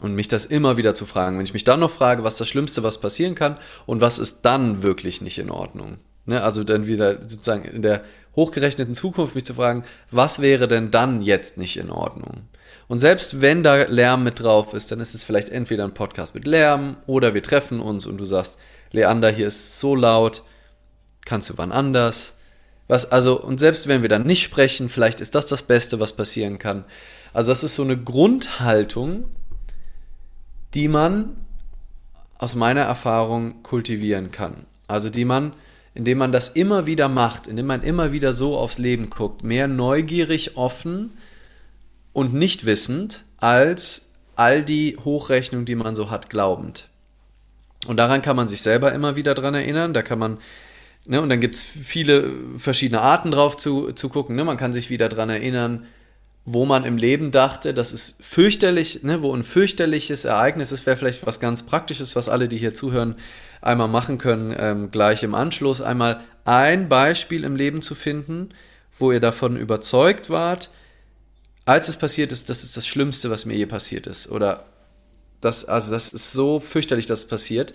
Und mich das immer wieder zu fragen. Wenn ich mich dann noch frage, was das Schlimmste, was passieren kann und was ist dann wirklich nicht in Ordnung? Ne, also dann wieder sozusagen in der hochgerechneten Zukunft mich zu fragen, was wäre denn dann jetzt nicht in Ordnung? Und selbst wenn da Lärm mit drauf ist, dann ist es vielleicht entweder ein Podcast mit Lärm oder wir treffen uns und du sagst, Leander, hier ist so laut, kannst du wann anders? Was, also, und selbst wenn wir dann nicht sprechen, vielleicht ist das das Beste, was passieren kann. Also, das ist so eine Grundhaltung, die man aus meiner Erfahrung kultivieren kann. Also, die man indem man das immer wieder macht, indem man immer wieder so aufs Leben guckt, mehr neugierig, offen und nicht wissend als all die Hochrechnungen, die man so hat, glaubend. Und daran kann man sich selber immer wieder dran erinnern. Da kann man, ne, und dann gibt es viele verschiedene Arten drauf zu, zu gucken. Ne? Man kann sich wieder dran erinnern, wo man im Leben dachte, das ist fürchterlich, ne, wo ein fürchterliches Ereignis ist, wäre vielleicht was ganz Praktisches, was alle, die hier zuhören, einmal machen können, ähm, gleich im Anschluss, einmal ein Beispiel im Leben zu finden, wo ihr davon überzeugt wart, als es passiert ist, das ist das Schlimmste, was mir je passiert ist. Oder das, also das ist so fürchterlich, dass es passiert,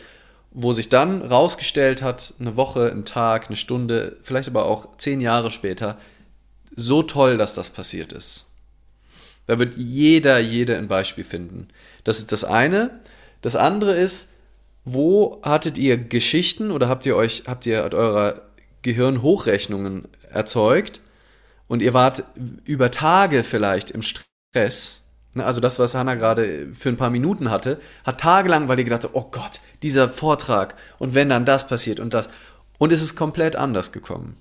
wo sich dann rausgestellt hat, eine Woche, ein Tag, eine Stunde, vielleicht aber auch zehn Jahre später, so toll, dass das passiert ist. Da wird jeder, jede ein Beispiel finden. Das ist das eine. Das andere ist, wo hattet ihr Geschichten oder habt ihr euch, habt ihr eurer Gehirnhochrechnungen erzeugt und ihr wart über Tage vielleicht im Stress. Ne, also das, was Hannah gerade für ein paar Minuten hatte, hat tagelang, weil ihr gedacht habt, oh Gott, dieser Vortrag und wenn dann das passiert und das. Und es ist komplett anders gekommen.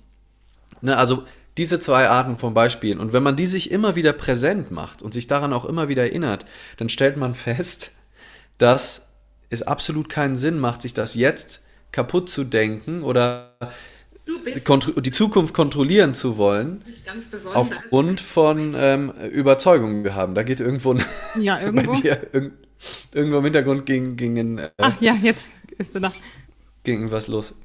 Ne, also diese zwei Arten von Beispielen. Und wenn man die sich immer wieder präsent macht und sich daran auch immer wieder erinnert, dann stellt man fest, dass es absolut keinen Sinn macht, sich das jetzt kaputt zu denken oder die Zukunft kontrollieren zu wollen, aufgrund von ähm, Überzeugungen wir haben. Da geht irgendwo, ja, irgendwo. bei dir irg irgendwo im Hintergrund ging, ging ein, äh, Ach ja, jetzt ist er da. Ging was los.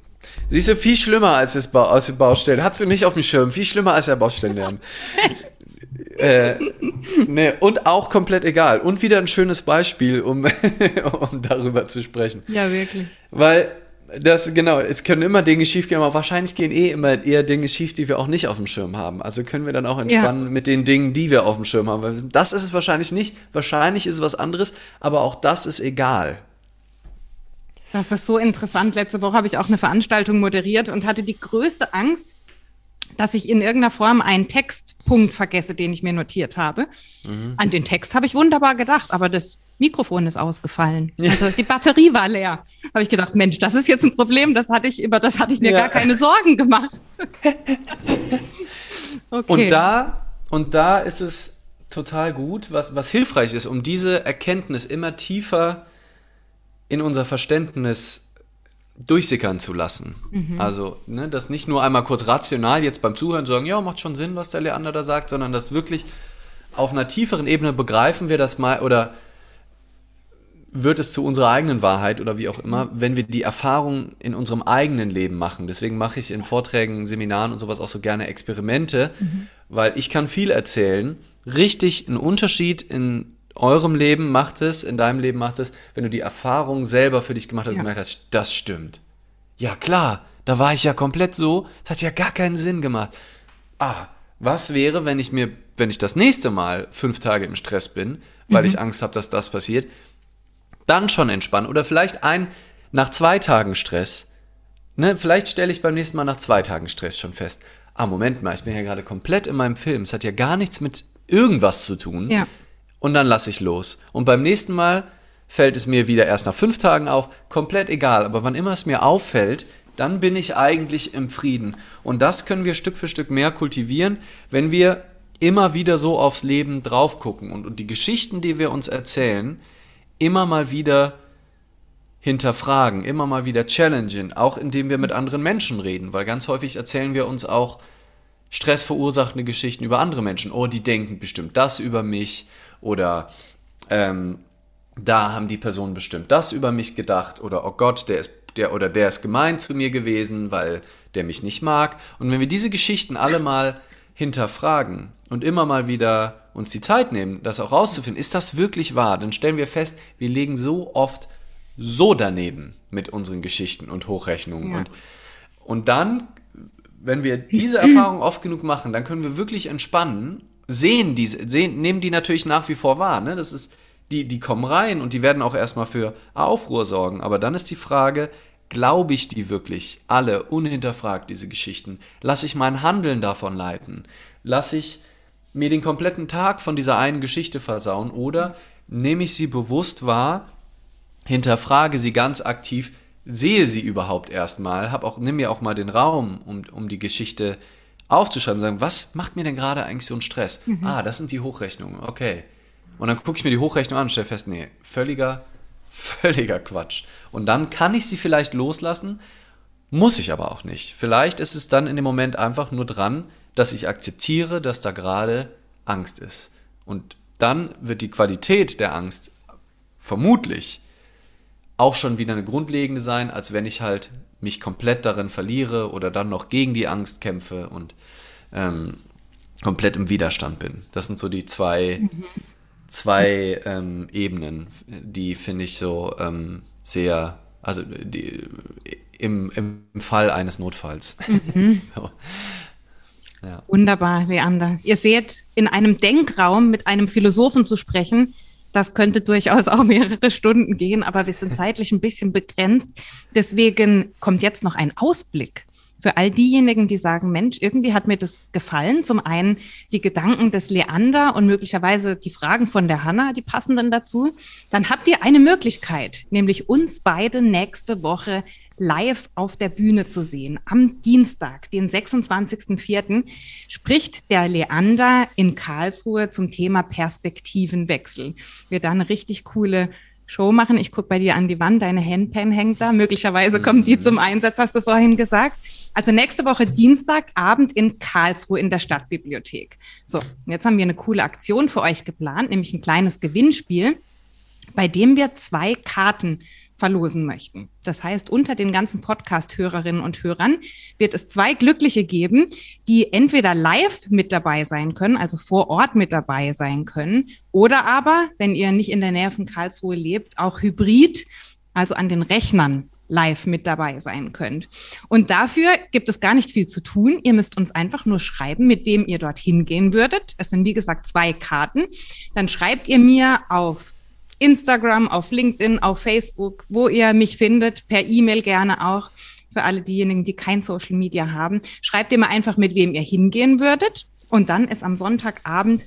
Siehst du, viel schlimmer als das ba als die Baustelle. Hast du nicht auf dem Schirm. Viel schlimmer als der Baustellenlärm. äh, ne, und auch komplett egal. Und wieder ein schönes Beispiel, um, um darüber zu sprechen. Ja, wirklich. Weil das, genau, es können immer Dinge schief gehen, aber wahrscheinlich gehen eh immer eher Dinge schief, die wir auch nicht auf dem Schirm haben. Also können wir dann auch entspannen ja. mit den Dingen, die wir auf dem Schirm haben. Weil das ist es wahrscheinlich nicht. Wahrscheinlich ist es was anderes, aber auch das ist egal. Das ist so interessant. Letzte Woche habe ich auch eine Veranstaltung moderiert und hatte die größte Angst, dass ich in irgendeiner Form einen Textpunkt vergesse, den ich mir notiert habe. Mhm. An den Text habe ich wunderbar gedacht, aber das Mikrofon ist ausgefallen. Ja. Also die Batterie war leer. Habe ich gedacht, Mensch, das ist jetzt ein Problem, das hatte ich über das hatte ich mir ja. gar keine Sorgen gemacht. okay. Und da und da ist es total gut, was was hilfreich ist, um diese Erkenntnis immer tiefer in unser Verständnis durchsickern zu lassen. Mhm. Also, ne, das nicht nur einmal kurz rational jetzt beim Zuhören sagen, ja, macht schon Sinn, was der Leander da sagt, sondern das wirklich auf einer tieferen Ebene begreifen wir das mal oder wird es zu unserer eigenen Wahrheit oder wie auch immer, wenn wir die Erfahrung in unserem eigenen Leben machen. Deswegen mache ich in Vorträgen, Seminaren und sowas auch so gerne Experimente, mhm. weil ich kann viel erzählen. Richtig einen Unterschied in eurem Leben macht es, in deinem Leben macht es, wenn du die Erfahrung selber für dich gemacht hast ja. und gemerkt hast, das stimmt. Ja, klar, da war ich ja komplett so, das hat ja gar keinen Sinn gemacht. Ah, was wäre, wenn ich mir, wenn ich das nächste Mal fünf Tage im Stress bin, weil mhm. ich Angst habe, dass das passiert, dann schon entspannen. Oder vielleicht ein, nach zwei Tagen Stress, ne, vielleicht stelle ich beim nächsten Mal nach zwei Tagen Stress schon fest. Ah, Moment mal, ich bin ja gerade komplett in meinem Film. Es hat ja gar nichts mit irgendwas zu tun. Ja und dann lasse ich los. Und beim nächsten Mal fällt es mir wieder erst nach fünf Tagen auf, komplett egal. Aber wann immer es mir auffällt, dann bin ich eigentlich im Frieden. Und das können wir Stück für Stück mehr kultivieren, wenn wir immer wieder so aufs Leben drauf gucken und, und die Geschichten, die wir uns erzählen, immer mal wieder hinterfragen, immer mal wieder challengen, auch indem wir mit anderen Menschen reden, weil ganz häufig erzählen wir uns auch stressverursachende Geschichten über andere Menschen. Oh, die denken bestimmt das über mich oder ähm, da haben die Personen bestimmt das über mich gedacht oder oh Gott, der ist der oder der ist gemein zu mir gewesen, weil der mich nicht mag. Und wenn wir diese Geschichten alle mal hinterfragen und immer mal wieder uns die Zeit nehmen, das auch rauszufinden, ist das wirklich wahr, dann stellen wir fest, wir legen so oft so daneben mit unseren Geschichten und Hochrechnungen. Ja. Und, und dann, wenn wir diese Erfahrung oft genug machen, dann können wir wirklich entspannen sehen diese, sehen, nehmen die natürlich nach wie vor wahr. Ne? Das ist, die, die kommen rein und die werden auch erstmal für Aufruhr sorgen. Aber dann ist die Frage, glaube ich die wirklich alle unhinterfragt, diese Geschichten? Lasse ich mein Handeln davon leiten? Lasse ich mir den kompletten Tag von dieser einen Geschichte versauen? Oder nehme ich sie bewusst wahr, hinterfrage sie ganz aktiv, sehe sie überhaupt erstmal, hab auch, nimm mir auch mal den Raum, um, um die Geschichte zu aufzuschreiben und sagen, was macht mir denn gerade eigentlich so einen Stress? Mhm. Ah, das sind die Hochrechnungen, okay. Und dann gucke ich mir die Hochrechnung an und stelle fest, nee, völliger, völliger Quatsch. Und dann kann ich sie vielleicht loslassen, muss ich aber auch nicht. Vielleicht ist es dann in dem Moment einfach nur dran, dass ich akzeptiere, dass da gerade Angst ist. Und dann wird die Qualität der Angst vermutlich auch schon wieder eine grundlegende sein, als wenn ich halt mich komplett darin verliere oder dann noch gegen die Angst kämpfe und ähm, komplett im Widerstand bin. Das sind so die zwei, mhm. zwei ähm, Ebenen, die finde ich so ähm, sehr, also die, im, im Fall eines Notfalls. Mhm. so. ja. Wunderbar, Leander. Ihr seht, in einem Denkraum mit einem Philosophen zu sprechen, das könnte durchaus auch mehrere Stunden gehen, aber wir sind zeitlich ein bisschen begrenzt. Deswegen kommt jetzt noch ein Ausblick für all diejenigen, die sagen, Mensch, irgendwie hat mir das gefallen. Zum einen die Gedanken des Leander und möglicherweise die Fragen von der Hanna, die passenden dazu. Dann habt ihr eine Möglichkeit, nämlich uns beide nächste Woche live auf der Bühne zu sehen. Am Dienstag, den 26.04., spricht der Leander in Karlsruhe zum Thema Perspektivenwechsel. Wir da eine richtig coole Show machen. Ich gucke bei dir an die Wand, deine Handpan hängt da. Möglicherweise kommt die zum Einsatz, hast du vorhin gesagt. Also nächste Woche Dienstagabend in Karlsruhe in der Stadtbibliothek. So, jetzt haben wir eine coole Aktion für euch geplant, nämlich ein kleines Gewinnspiel, bei dem wir zwei Karten verlosen möchten. Das heißt, unter den ganzen Podcast-Hörerinnen und Hörern wird es zwei Glückliche geben, die entweder live mit dabei sein können, also vor Ort mit dabei sein können, oder aber, wenn ihr nicht in der Nähe von Karlsruhe lebt, auch hybrid, also an den Rechnern live mit dabei sein könnt. Und dafür gibt es gar nicht viel zu tun. Ihr müsst uns einfach nur schreiben, mit wem ihr dorthin gehen würdet. Es sind, wie gesagt, zwei Karten. Dann schreibt ihr mir auf Instagram, auf LinkedIn, auf Facebook, wo ihr mich findet, per E-Mail gerne auch. Für alle diejenigen, die kein Social Media haben, schreibt ihr mal einfach, mit wem ihr hingehen würdet. Und dann ist am Sonntagabend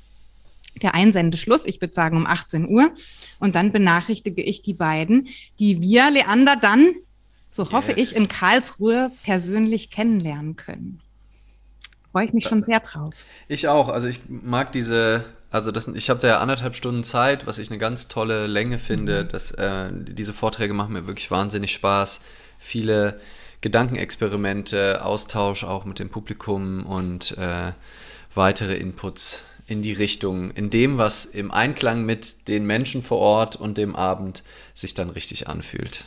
der Einsendeschluss, ich würde sagen um 18 Uhr. Und dann benachrichtige ich die beiden, die wir, Leander, dann, so hoffe yes. ich, in Karlsruhe persönlich kennenlernen können. Freue ich mich schon sehr drauf. Ich auch. Also ich mag diese also das, ich habe da ja anderthalb Stunden Zeit, was ich eine ganz tolle Länge finde. Mhm. Dass, äh, diese Vorträge machen mir wirklich wahnsinnig Spaß. Viele Gedankenexperimente, Austausch auch mit dem Publikum und äh, weitere Inputs in die Richtung, in dem, was im Einklang mit den Menschen vor Ort und dem Abend sich dann richtig anfühlt.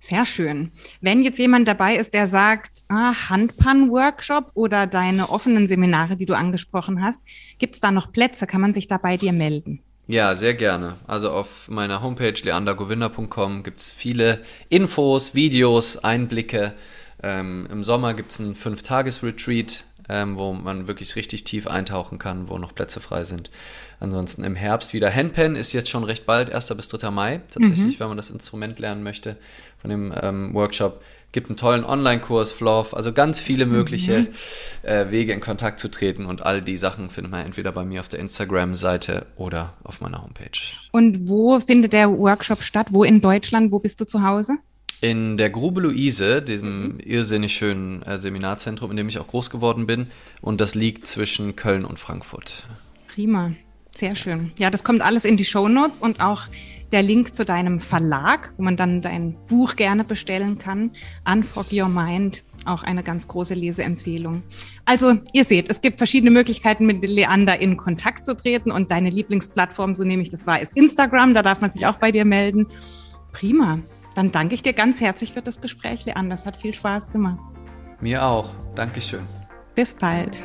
Sehr schön. Wenn jetzt jemand dabei ist, der sagt, ah, Handpan-Workshop oder deine offenen Seminare, die du angesprochen hast, gibt es da noch Plätze? Kann man sich da bei dir melden? Ja, sehr gerne. Also auf meiner Homepage leandergovinda.com gibt es viele Infos, Videos, Einblicke. Ähm, Im Sommer gibt es einen Fünf-Tages-Retreat ähm, wo man wirklich richtig tief eintauchen kann, wo noch Plätze frei sind. Ansonsten im Herbst wieder Handpan ist jetzt schon recht bald, 1. bis 3. Mai tatsächlich, mhm. wenn man das Instrument lernen möchte von dem ähm, Workshop. Gibt einen tollen Online-Kurs, Floff, also ganz viele mögliche mhm. äh, Wege in Kontakt zu treten und all die Sachen findet man entweder bei mir auf der Instagram-Seite oder auf meiner Homepage. Und wo findet der Workshop statt? Wo in Deutschland? Wo bist du zu Hause? in der Grube Luise, diesem mhm. irrsinnig schönen äh, Seminarzentrum, in dem ich auch groß geworden bin. Und das liegt zwischen Köln und Frankfurt. Prima, sehr schön. Ja, das kommt alles in die Show Notes und auch der Link zu deinem Verlag, wo man dann dein Buch gerne bestellen kann. Unfog Your Mind, auch eine ganz große Leseempfehlung. Also, ihr seht, es gibt verschiedene Möglichkeiten, mit Leander in Kontakt zu treten und deine Lieblingsplattform, so nehme ich das wahr, ist Instagram. Da darf man sich auch bei dir melden. Prima. Dann danke ich dir ganz herzlich für das Gespräch, Leander. Das hat viel Spaß gemacht. Mir auch. Dankeschön. Bis bald.